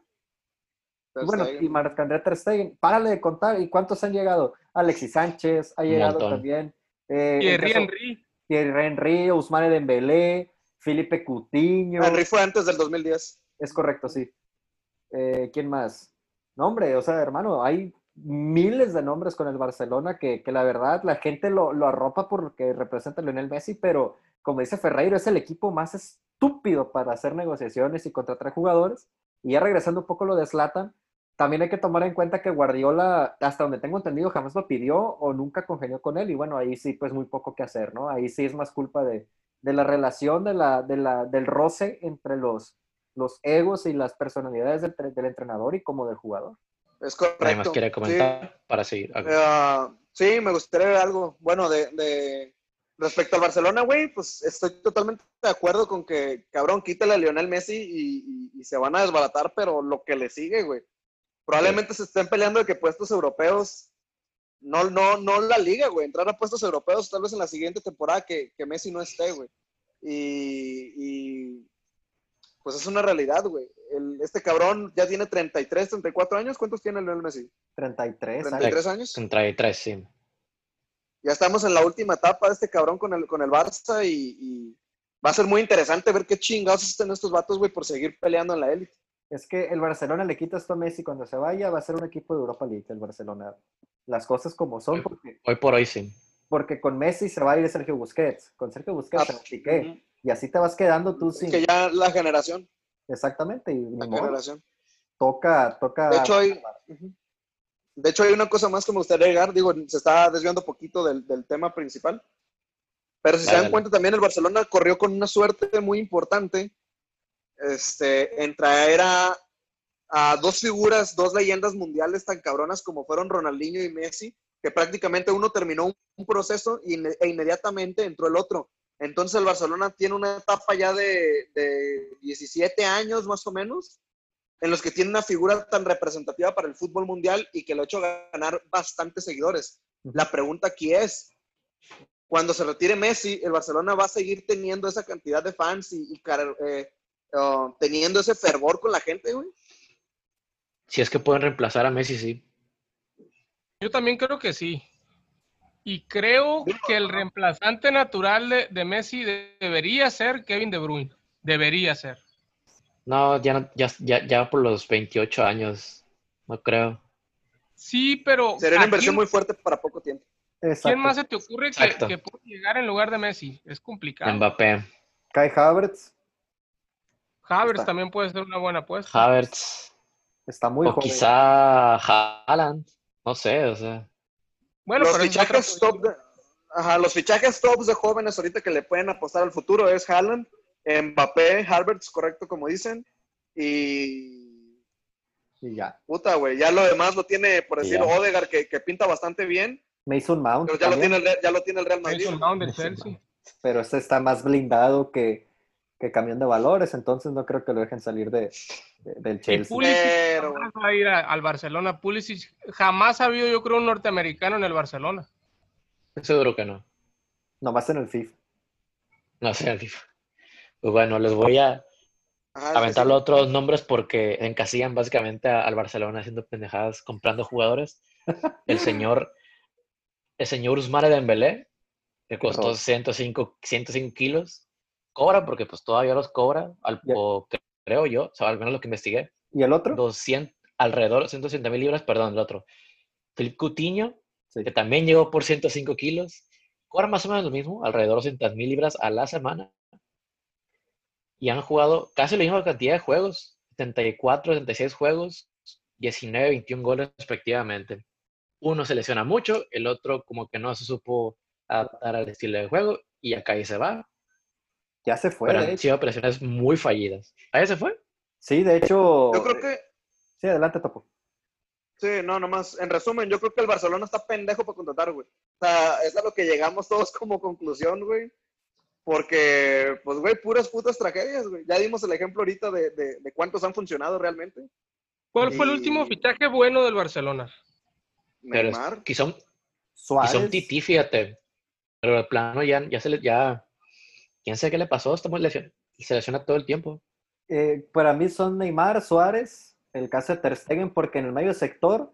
[SPEAKER 4] Ter
[SPEAKER 2] bueno,
[SPEAKER 4] Stegen.
[SPEAKER 2] y Marc-André Ter Stegen, párale de contar. ¿Y cuántos han llegado? Alexis Sánchez ha llegado también. Eh,
[SPEAKER 5] Thierry Henry.
[SPEAKER 2] Thierry Henry, Ousmane Dembélé, Felipe Coutinho.
[SPEAKER 4] Henry fue antes del 2010.
[SPEAKER 2] Es correcto, sí. Eh, ¿Quién más? No, hombre, o sea, hermano, hay miles de nombres con el Barcelona que, que la verdad la gente lo, lo arropa por lo que representa Lionel Messi, pero como dice Ferreiro, es el equipo más estúpido para hacer negociaciones y contratar jugadores. Y ya regresando un poco lo de Zlatan, también hay que tomar en cuenta que Guardiola, hasta donde tengo entendido, jamás lo pidió o nunca congenió con él. Y bueno, ahí sí, pues muy poco que hacer, ¿no? Ahí sí es más culpa de, de la relación, de la, de la, del roce entre los, los egos y las personalidades del, del entrenador y como del jugador.
[SPEAKER 4] Es correcto.
[SPEAKER 3] ¿Nadie más quiere comentar
[SPEAKER 4] Sí.
[SPEAKER 3] para seguir?
[SPEAKER 4] Ah, sí, me gustaría ver algo. Bueno, de, de- respecto al Barcelona, güey, pues estoy totalmente de acuerdo con que, cabrón, quítale a Lionel Messi y, y- y se van a desbaratar, pero lo que le sigue, güey. Probablemente se estén peleando de que puestos europeos, no, no, no la liga, güey, entrar a puestos europeos tal vez en la siguiente temporada que, que Messi no esté, güey. Y, y, pues es una realidad, güey. El- Este cabrón ya tiene 33, 34 años. ¿Cuántos tiene Lionel Messi?
[SPEAKER 2] 33 años.
[SPEAKER 4] 33 años.
[SPEAKER 3] Trae tres, sí.
[SPEAKER 4] ya estamos en la última etapa de este cabrón con el, con el Barça y, y va a ser muy interesante ver qué chingados están estos vatos, güey, por seguir peleando en la élite.
[SPEAKER 2] Es que el Barcelona le quita esto a Messi cuando se vaya, va a ser un equipo de Europa League, el Barcelona. Las cosas como son, porque,
[SPEAKER 3] Hoy por hoy sí.
[SPEAKER 2] porque con Messi se va a ir Sergio Busquets, con Sergio Busquets se va Piqué,
[SPEAKER 4] Ujú.
[SPEAKER 2] Y así te vas quedando tú sin...
[SPEAKER 4] Que ya la generación,
[SPEAKER 2] Exactamente, y
[SPEAKER 4] la
[SPEAKER 2] modo,
[SPEAKER 4] generación.
[SPEAKER 2] toca, toca...
[SPEAKER 4] De hecho, hay, de hecho, hay una cosa más que me gustaría agregar. Digo, se está desviando poquito del, del tema principal. Pero si se dan
[SPEAKER 3] dale.
[SPEAKER 4] cuenta, también el Barcelona corrió con una suerte muy importante este, en traer a, a dos figuras, dos leyendas mundiales tan cabronas como fueron Ronaldinho y Messi, que prácticamente uno terminó un, proceso e inmediatamente entró el otro. Entonces el Barcelona tiene una etapa ya de, de 17 años más o menos, en los que tiene una figura tan representativa para el fútbol mundial y que lo ha hecho ganar bastantes seguidores. La pregunta aquí es, cuando se retire Messi, ¿el Barcelona va a seguir teniendo esa cantidad de fans y, eh, uh, teniendo ese fervor con la gente, güey?
[SPEAKER 3] Si es que pueden reemplazar a Messi, sí.
[SPEAKER 5] Yo también creo que sí. Y creo que el reemplazante natural de, de Messi de- debería ser Kevin De Bruyne. Debería ser.
[SPEAKER 3] No, ya, no- ya, ya, ya por los 28 años, no creo.
[SPEAKER 5] Sí, pero
[SPEAKER 4] Sería una
[SPEAKER 5] ¿a
[SPEAKER 4] inversión
[SPEAKER 5] quién,
[SPEAKER 4] muy fuerte para poco tiempo.
[SPEAKER 2] Exacto.
[SPEAKER 5] quién más se te ocurre que, que puede llegar en lugar de Messi? Es complicado.
[SPEAKER 3] Mbappé,
[SPEAKER 2] Kai Havertz
[SPEAKER 5] Havertz
[SPEAKER 2] Está.
[SPEAKER 5] también puede ser una buena apuesta.
[SPEAKER 3] Havertz,
[SPEAKER 2] está muy
[SPEAKER 3] o
[SPEAKER 2] joven.
[SPEAKER 3] quizá Haaland, no sé, o sea.
[SPEAKER 5] Bueno,
[SPEAKER 4] los
[SPEAKER 5] pero
[SPEAKER 4] fichajes top de, ajá, los fichajes tops de jóvenes ahorita que le pueden apostar al futuro es Haaland, Mbappé, Harvard, correcto como dicen, y
[SPEAKER 2] Y ya.
[SPEAKER 4] puta, güey, ya lo demás lo tiene, por decir. Odegar, que, que pinta bastante bien,
[SPEAKER 2] Mason Mount
[SPEAKER 4] pero ya lo, tiene el, ya lo tiene el Real Madrid.
[SPEAKER 5] Mason Mount del Chelsea.
[SPEAKER 2] pero este está más blindado que, que camión de valores, entonces no creo que lo dejen salir de, de- del
[SPEAKER 5] Y
[SPEAKER 2] Chelsea.
[SPEAKER 5] Pulisic
[SPEAKER 4] Pero,
[SPEAKER 5] jamás va a ir a- al Barcelona. Pulisic jamás ha habido, yo creo, un norteamericano en el Barcelona.
[SPEAKER 3] Seguro que no.
[SPEAKER 2] Nomás en el FIFA.
[SPEAKER 3] No sé, el FIFA. Pues bueno, les voy a
[SPEAKER 4] ajá,
[SPEAKER 3] aventar
[SPEAKER 4] sí,
[SPEAKER 3] los otros nombres porque encasillan básicamente a- al Barcelona haciendo pendejadas, comprando jugadores. El señor, el señor Usmane Dembélé, que costó
[SPEAKER 2] horror.
[SPEAKER 3] 105, 105 kilos, cobra porque pues todavía los cobra, al, o cre- creo yo, o sea, al menos lo que investigué,
[SPEAKER 2] ¿Y el otro?
[SPEAKER 3] 200, alrededor de 180 mil libras, perdón, el otro. Philip Coutinho,
[SPEAKER 2] Sí.
[SPEAKER 3] que también llegó por 105 kilos, cobra más o menos lo mismo, alrededor de 200 mil libras a la semana. Y han jugado casi la misma cantidad de juegos, 74, 76 juegos, 19, 21 goles respectivamente. Uno se lesiona mucho, el otro como que no se supo adaptar al estilo de juego y acá ahí se va.
[SPEAKER 2] Ya se fue,
[SPEAKER 3] Pero han sido operaciones muy fallidas. ¿Ahí se fue?
[SPEAKER 2] Sí, de hecho.
[SPEAKER 4] Yo creo que,
[SPEAKER 2] Sí, adelante, Topo.
[SPEAKER 4] sí, no, nomás, en resumen, yo creo que el Barcelona está pendejo para contratar, güey. O sea, es a lo que llegamos todos como conclusión, güey. Porque, pues, güey, puras putas tragedias, güey. Ya dimos el ejemplo ahorita de, de, de cuántos han funcionado realmente.
[SPEAKER 5] ¿Cuál fue el último fichaje bueno del Barcelona?
[SPEAKER 3] Pero
[SPEAKER 4] Neymar.
[SPEAKER 3] quizá, un-
[SPEAKER 2] Suárez.
[SPEAKER 3] quizá un tití, fíjate. Pero el plano ya, ya se le, ya, quién sabe qué le pasó, estamos lesión, se lesiona todo el tiempo.
[SPEAKER 2] eh, para mí son Neymar, Suárez, el caso de Ter Stegen, porque en el medio sector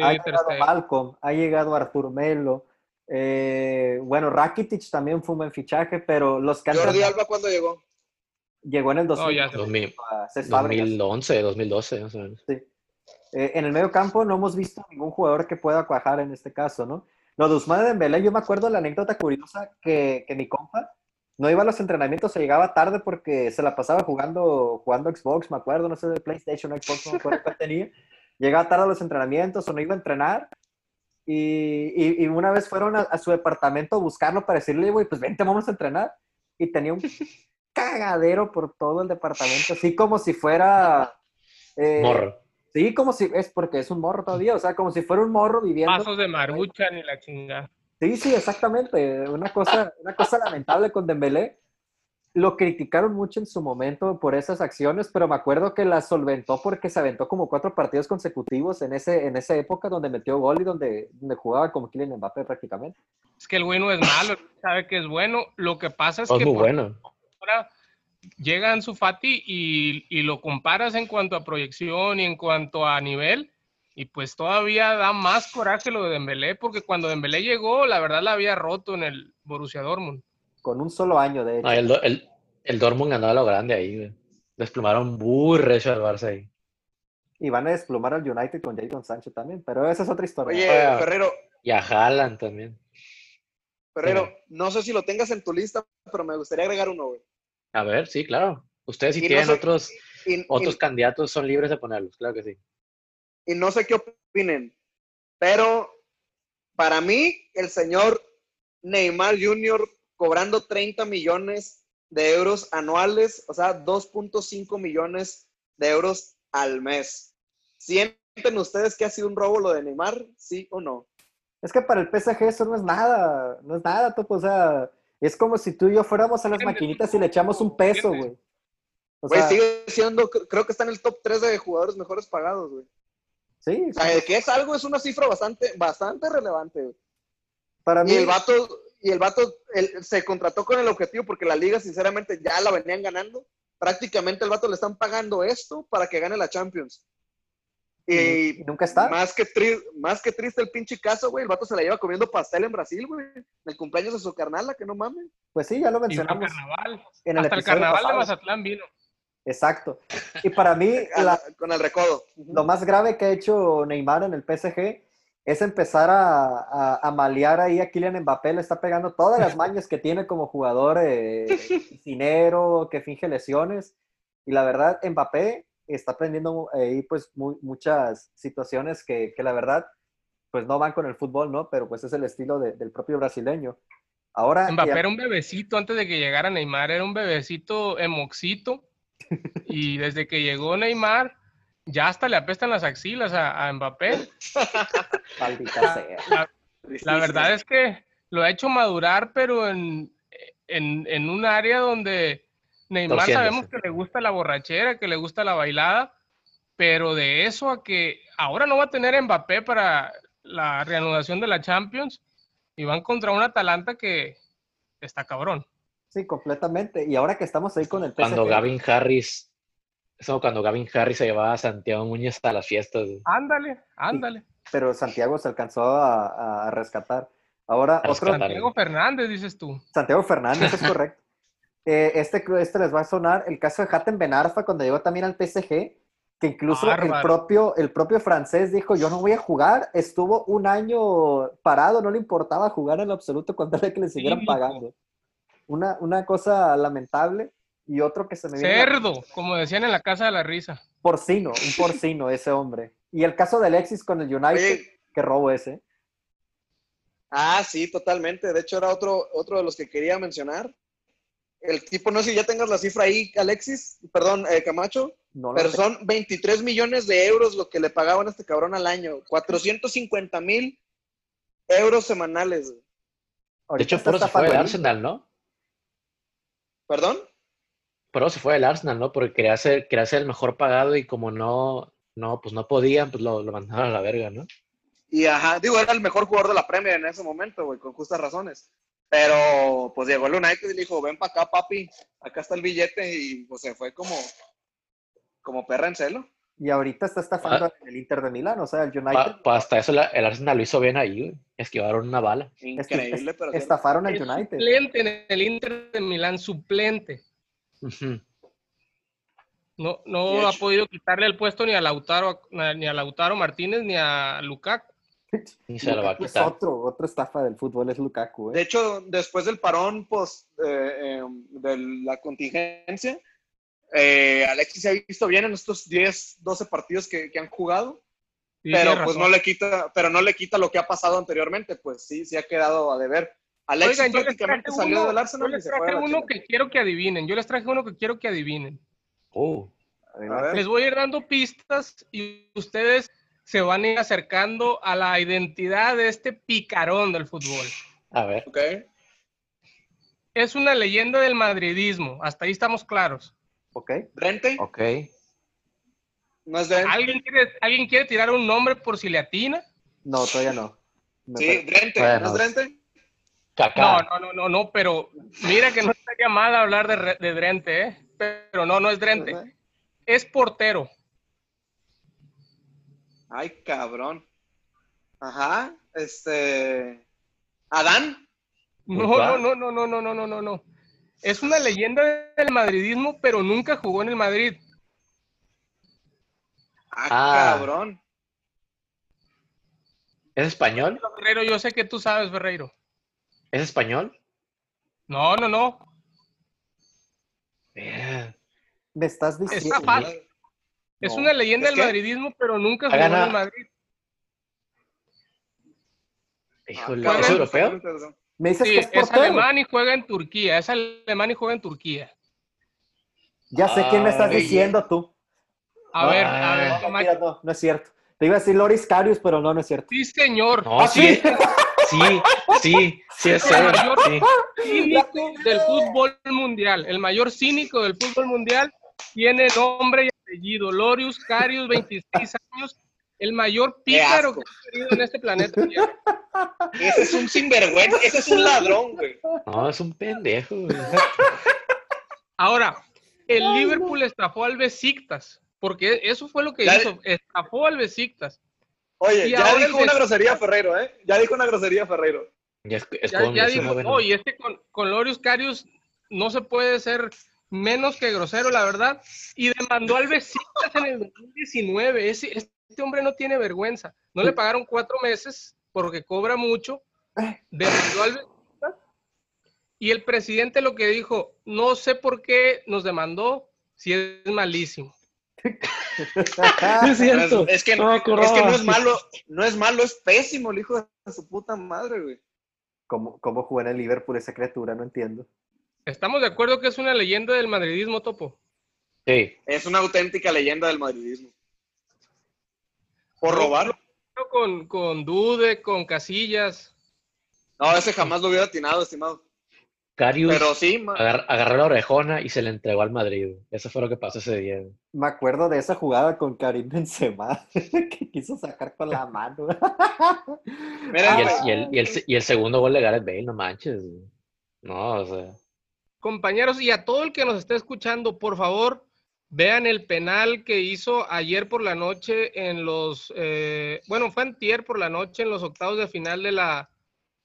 [SPEAKER 2] ha llegado. Malcolm, ha llegado Artur Melo. eh, bueno, Rakitic también fue un buen fichaje, pero los que han
[SPEAKER 4] Jordi Alba, ¿cuándo llegó?
[SPEAKER 2] llegó en el
[SPEAKER 5] No,
[SPEAKER 2] 2000,
[SPEAKER 5] ya se-
[SPEAKER 3] 2000,
[SPEAKER 2] a Cesc Fábregas.
[SPEAKER 3] 2011, 2012, más o menos.
[SPEAKER 2] Sí. Eh, en el medio campo no hemos visto ningún jugador que pueda cuajar en este caso, ¿no? Lo de Ousmane Dembélé, yo me acuerdo la anécdota curiosa que, que mi compa, no iba a los entrenamientos o llegaba tarde porque se la pasaba jugando, jugando Xbox, me acuerdo, no sé, de PlayStation, Xbox, no me acuerdo cuál tenía. Llegaba tarde a los entrenamientos o no iba a entrenar. Y, y, una vez fueron a, su departamento a buscarlo para decirle, güey, pues vente, vamos a entrenar. Y tenía un cagadero por todo el departamento, así como si fuera...
[SPEAKER 3] Eh, morro.
[SPEAKER 2] Sí, como si, es porque es un morro todavía, o sea, como si fuera un morro viviendo...
[SPEAKER 5] Pasos de marucha ni la chingada.
[SPEAKER 2] Sí, sí, exactamente. Una cosa, una cosa lamentable con Dembélé. Lo criticaron mucho en su momento por esas acciones, pero me acuerdo que la solventó porque se aventó como cuatro partidos consecutivos en, ese, en esa época donde metió gol y donde, donde jugaba como Kylian Mbappé prácticamente.
[SPEAKER 5] Es que el güey no es malo, sabe que es bueno. Lo que pasa es,
[SPEAKER 3] es
[SPEAKER 5] que
[SPEAKER 3] muy bueno.
[SPEAKER 5] ahora llega su Fati y, y lo comparas en cuanto a proyección y en cuanto a nivel y pues todavía da más coraje lo de Dembélé, porque cuando Dembélé llegó, la verdad la había roto en el Borussia Dortmund.
[SPEAKER 2] Con un solo año, de hecho.
[SPEAKER 3] el, el, el, Dortmund ganó a lo grande ahí, güey. Desplumaron muy recho al Barça ahí.
[SPEAKER 2] Y van a desplumar al United con Jadon Sancho también, pero esa es otra historia.
[SPEAKER 4] Oye, Ferrero.
[SPEAKER 3] Y a Haaland también.
[SPEAKER 4] Ferrero, no sé si lo tengas en tu lista, pero me gustaría agregar uno, güey.
[SPEAKER 3] A ver, sí, claro. Ustedes si tienen otros, otros candidatos, son libres de ponerlos, claro que sí
[SPEAKER 4] y no sé qué opinen, pero para mí el señor Neymar Jr. cobrando 30 millones de euros anuales, o sea, 2.5 millones de euros al mes. ¿Sienten ustedes que ha sido un robo lo de Neymar? ¿Sí o no?
[SPEAKER 2] Es que para el PSG eso no es nada, no es nada, Topo. O sea, es como si tú y yo fuéramos a las maquinitas y le echamos un peso, güey.
[SPEAKER 4] güey, sigue siendo, creo que está en el top 3 de jugadores mejores pagados, güey.
[SPEAKER 2] Sí.
[SPEAKER 4] O sea, que es algo, es una cifra bastante, bastante relevante.
[SPEAKER 2] Para mí.
[SPEAKER 4] Y el vato, y el vato se contrató con el objetivo porque la liga, sinceramente, ya la venían ganando. Prácticamente el vato le están pagando esto para que gane la Champions. Y,
[SPEAKER 2] nunca está.
[SPEAKER 4] Más que, más que triste el pinche caso, güey. El vato se la lleva comiendo pastel en Brasil, güey. En el cumpleaños de su carnala, que no mames.
[SPEAKER 2] Pues sí, ya lo mencionamos.
[SPEAKER 5] carnaval. En el Hasta el carnaval de Mazatlán vino.
[SPEAKER 2] Exacto. Y para mí, *laughs*
[SPEAKER 4] con el recodo.
[SPEAKER 2] Lo más grave que ha hecho Neymar en el PSG es empezar a, a, malear ahí a Kylian Mbappé, le está pegando todas las mañas que tiene como jugador eh, *laughs* dinero, que finge lesiones. Y la verdad, Mbappé está aprendiendo ahí pues muchas situaciones que, que, la verdad pues no van con el fútbol, ¿no? Pero pues es el estilo del propio brasileño. Ahora,
[SPEAKER 5] Mbappé era un bebecito antes de que llegara Neymar, era un bebecito emoxito y desde que llegó Neymar, ya hasta le apestan las axilas a, Mbappé. *laughs* la, verdad es que lo ha hecho madurar, pero en, en, un área donde Neymar sabemos que le gusta la borrachera, que le gusta la bailada, pero de eso a que ahora no va a tener Mbappé para la reanudación de la Champions y van contra un Atalanta que está cabrón.
[SPEAKER 2] Sí, completamente. Y ahora que estamos ahí con el PSG.
[SPEAKER 3] Cuando Gavin Harris, eso cuando Gavin Harris se llevaba a Santiago Muñoz a las fiestas.
[SPEAKER 5] Ándale, ándale.
[SPEAKER 2] pero Santiago se alcanzó a, rescatar. Ahora, otro.
[SPEAKER 5] Santiago Fernández, dices tú.
[SPEAKER 2] Santiago Fernández, *laughs* es correcto. Eh, este, este les va a sonar el caso de Hatem Benarfa cuando llegó también al PSG, que incluso el propio, el propio francés dijo, yo no voy a jugar, estuvo un año parado, no le importaba jugar en lo absoluto cuando era que le siguieran pagando. Una, una cosa lamentable y otro que se me
[SPEAKER 5] viene. Cerdo, como decían en la casa de la risa.
[SPEAKER 2] Porcino, un *laughs* porcino ese hombre. Y el caso de Alexis con el United, que robo ese.
[SPEAKER 4] Ah, sí, totalmente. De hecho, era otro, otro de los que quería mencionar. El tipo, no sé si ya tengas la cifra ahí, Alexis, perdón, eh, Camacho, no pero son 23 millones de euros lo que le pagaban a este cabrón al año. 450 mil euros semanales.
[SPEAKER 3] De hecho, por eso fue el Arsenal, ¿no?
[SPEAKER 4] ¿Perdón?
[SPEAKER 3] Pero se fue del Arsenal, ¿no? Porque quería ser, quería ser el mejor pagado y como no, no, pues no podían, pues lo, mandaron a la verga, ¿no?
[SPEAKER 4] Y ajá, digo, era el mejor jugador de la Premier en ese momento, güey, con justas razones. Pero pues llegó el United y le dijo, ven para acá, papi, acá está el billete y pues se fue como, como perra en celo.
[SPEAKER 2] Y ahorita está estafando ah. el Inter de Milán, o sea, el United.
[SPEAKER 3] hasta eso el Arsenal lo hizo bien ahí, güey. Esquivaron una bala.
[SPEAKER 4] Increíble, pero.
[SPEAKER 2] Estafaron al United.
[SPEAKER 5] Suplente en el Inter de Milán, suplente. No, no ha podido quitarle el puesto ni a Lautaro, ni a Lautaro Martínez ni a Lukaku. *laughs*
[SPEAKER 3] Ni se lo va a
[SPEAKER 2] quitar. Es otro, otra estafa del fútbol es Lukaku.
[SPEAKER 4] ¿eh? De hecho, después del parón, pues, eh, em, de la contingencia. Eh, Alexis se ha visto bien en estos 10, 12 partidos que, que han jugado,
[SPEAKER 5] Sí,
[SPEAKER 4] pero pues
[SPEAKER 5] razón.
[SPEAKER 4] no le quita, pero no le quita lo que ha pasado anteriormente, pues sí, sí ha quedado a deber. Alexis
[SPEAKER 5] Oigan, yo les
[SPEAKER 4] prácticamente
[SPEAKER 5] traje
[SPEAKER 4] salió
[SPEAKER 5] uno-
[SPEAKER 4] del
[SPEAKER 5] Yo
[SPEAKER 4] Arsenal y
[SPEAKER 5] les
[SPEAKER 4] se fue a
[SPEAKER 5] traje
[SPEAKER 4] la
[SPEAKER 5] uno que quiero que adivinen. Yo les traje uno que quiero que adivinen.
[SPEAKER 3] Oh.
[SPEAKER 5] Les voy a ir dando pistas y ustedes se van a ir acercando a la identidad de este picarón del fútbol.
[SPEAKER 3] a ver.
[SPEAKER 5] Es una leyenda del madridismo. Hasta ahí estamos claros.
[SPEAKER 2] ¿Ok?
[SPEAKER 4] Drente,
[SPEAKER 3] Ok.
[SPEAKER 4] no es Drente.
[SPEAKER 5] ¿Alguien quiere, ¿Alguien quiere tirar un nombre por si le atina?
[SPEAKER 2] No, todavía no. Me
[SPEAKER 4] Sí, Drente,
[SPEAKER 3] Bueno.
[SPEAKER 4] ¿no es Drente?
[SPEAKER 5] No, no, no, no, no, pero mira que no estaría mal hablar de, de Drente, ¿eh? Pero no, no es Drente. Es portero.
[SPEAKER 4] Ay, cabrón. Ajá, este. ¿Adán?
[SPEAKER 5] No, no, no, no, no, no, no, no, no, no. Es una leyenda del madridismo, pero nunca jugó en el Madrid.
[SPEAKER 4] Ah,
[SPEAKER 3] Ah.
[SPEAKER 4] cabrón.
[SPEAKER 3] ¿Es español?
[SPEAKER 5] Ferreiro, yo sé que tú sabes, Ferreiro.
[SPEAKER 3] ¿Es español?
[SPEAKER 5] No, no, no.
[SPEAKER 3] Bien.
[SPEAKER 2] Me estás diciendo.
[SPEAKER 5] Está. Es una leyenda
[SPEAKER 4] ¿Es
[SPEAKER 5] del madridismo, pero nunca jugó en el Madrid.
[SPEAKER 3] Híjole,
[SPEAKER 4] Ah,
[SPEAKER 3] ¿es europeo?
[SPEAKER 2] Me dices
[SPEAKER 5] Sí,
[SPEAKER 2] que es
[SPEAKER 5] alemán y juega en Turquía. Es alemán y juega en Turquía.
[SPEAKER 2] Ya sé quién me estás
[SPEAKER 3] Ay.
[SPEAKER 2] diciendo tú.
[SPEAKER 5] A
[SPEAKER 3] No,
[SPEAKER 5] ver,
[SPEAKER 3] ah.
[SPEAKER 5] a ver,
[SPEAKER 2] No, no, no es cierto. Te iba a decir Loris Carius, pero no, no es cierto.
[SPEAKER 5] Sí, señor.
[SPEAKER 3] No,
[SPEAKER 2] ¿Ah,
[SPEAKER 3] sí, sí, sí, sí es
[SPEAKER 5] El mayor
[SPEAKER 3] sí.
[SPEAKER 5] cínico del fútbol mundial. El mayor cínico del fútbol mundial tiene nombre y apellido. Lorius Carius, 26 años. El mayor pícaro que ha tenido en este planeta. *laughs*
[SPEAKER 4] Ese es un sinvergüenza, ese es un ladrón, güey.
[SPEAKER 3] No, es un pendejo. güey.
[SPEAKER 5] Ahora, el Liverpool estafó al Besiktas. Porque eso fue lo que
[SPEAKER 4] Ya-
[SPEAKER 5] hizo. Estafó al Besiktas.
[SPEAKER 4] Oye,
[SPEAKER 5] Y
[SPEAKER 4] ya dijo una grosería Ferreiro, ¿eh? Ya dijo una grosería Ferreiro.
[SPEAKER 3] Ya es, es
[SPEAKER 5] Ya, dijo, no, y este con, con Lorius Carius no se puede ser menos que grosero, la verdad. Y demandó al Besiktas en el 2019. Ese, este hombre no tiene vergüenza. No le pagaron cuatro meses porque cobra mucho. Demandó al Besiktas. Y el presidente lo que dijo, no sé por qué nos demandó si es malísimo. *laughs*
[SPEAKER 3] es cierto.
[SPEAKER 4] Es que,
[SPEAKER 3] No me
[SPEAKER 4] es que no
[SPEAKER 3] acordaba.
[SPEAKER 4] es malo, no es malo, es pésimo el hijo de su puta madre, güey.
[SPEAKER 2] ¿Cómo, ¿Cómo jugó en el Liverpool esa criatura? No entiendo.
[SPEAKER 5] ¿Estamos de acuerdo que es una leyenda del madridismo, Topo?
[SPEAKER 3] Sí,
[SPEAKER 4] Es una auténtica leyenda del madridismo. Por robarlo.
[SPEAKER 5] Con, con Dude, con Casillas.
[SPEAKER 4] No, ese jamás lo hubiera atinado, estimado.
[SPEAKER 3] Carius
[SPEAKER 4] Pero sí, ma-
[SPEAKER 3] agar- agarró la orejona y se le entregó al Madrid. Eso fue lo que pasó ese día.
[SPEAKER 2] Me acuerdo de esa jugada con Karim Benzema *laughs* que quiso sacar con la mano. *laughs*
[SPEAKER 4] Mira,
[SPEAKER 3] Y el,
[SPEAKER 4] güey.
[SPEAKER 3] y, el, y, el, se- y el segundo gol de Gareth Bale, no manches. No, o sea.
[SPEAKER 5] Compañeros, y a todo el que nos esté escuchando, por favor, vean el penal que hizo ayer por la noche en los, eh, bueno, fue antier por la noche en los octavos de final de la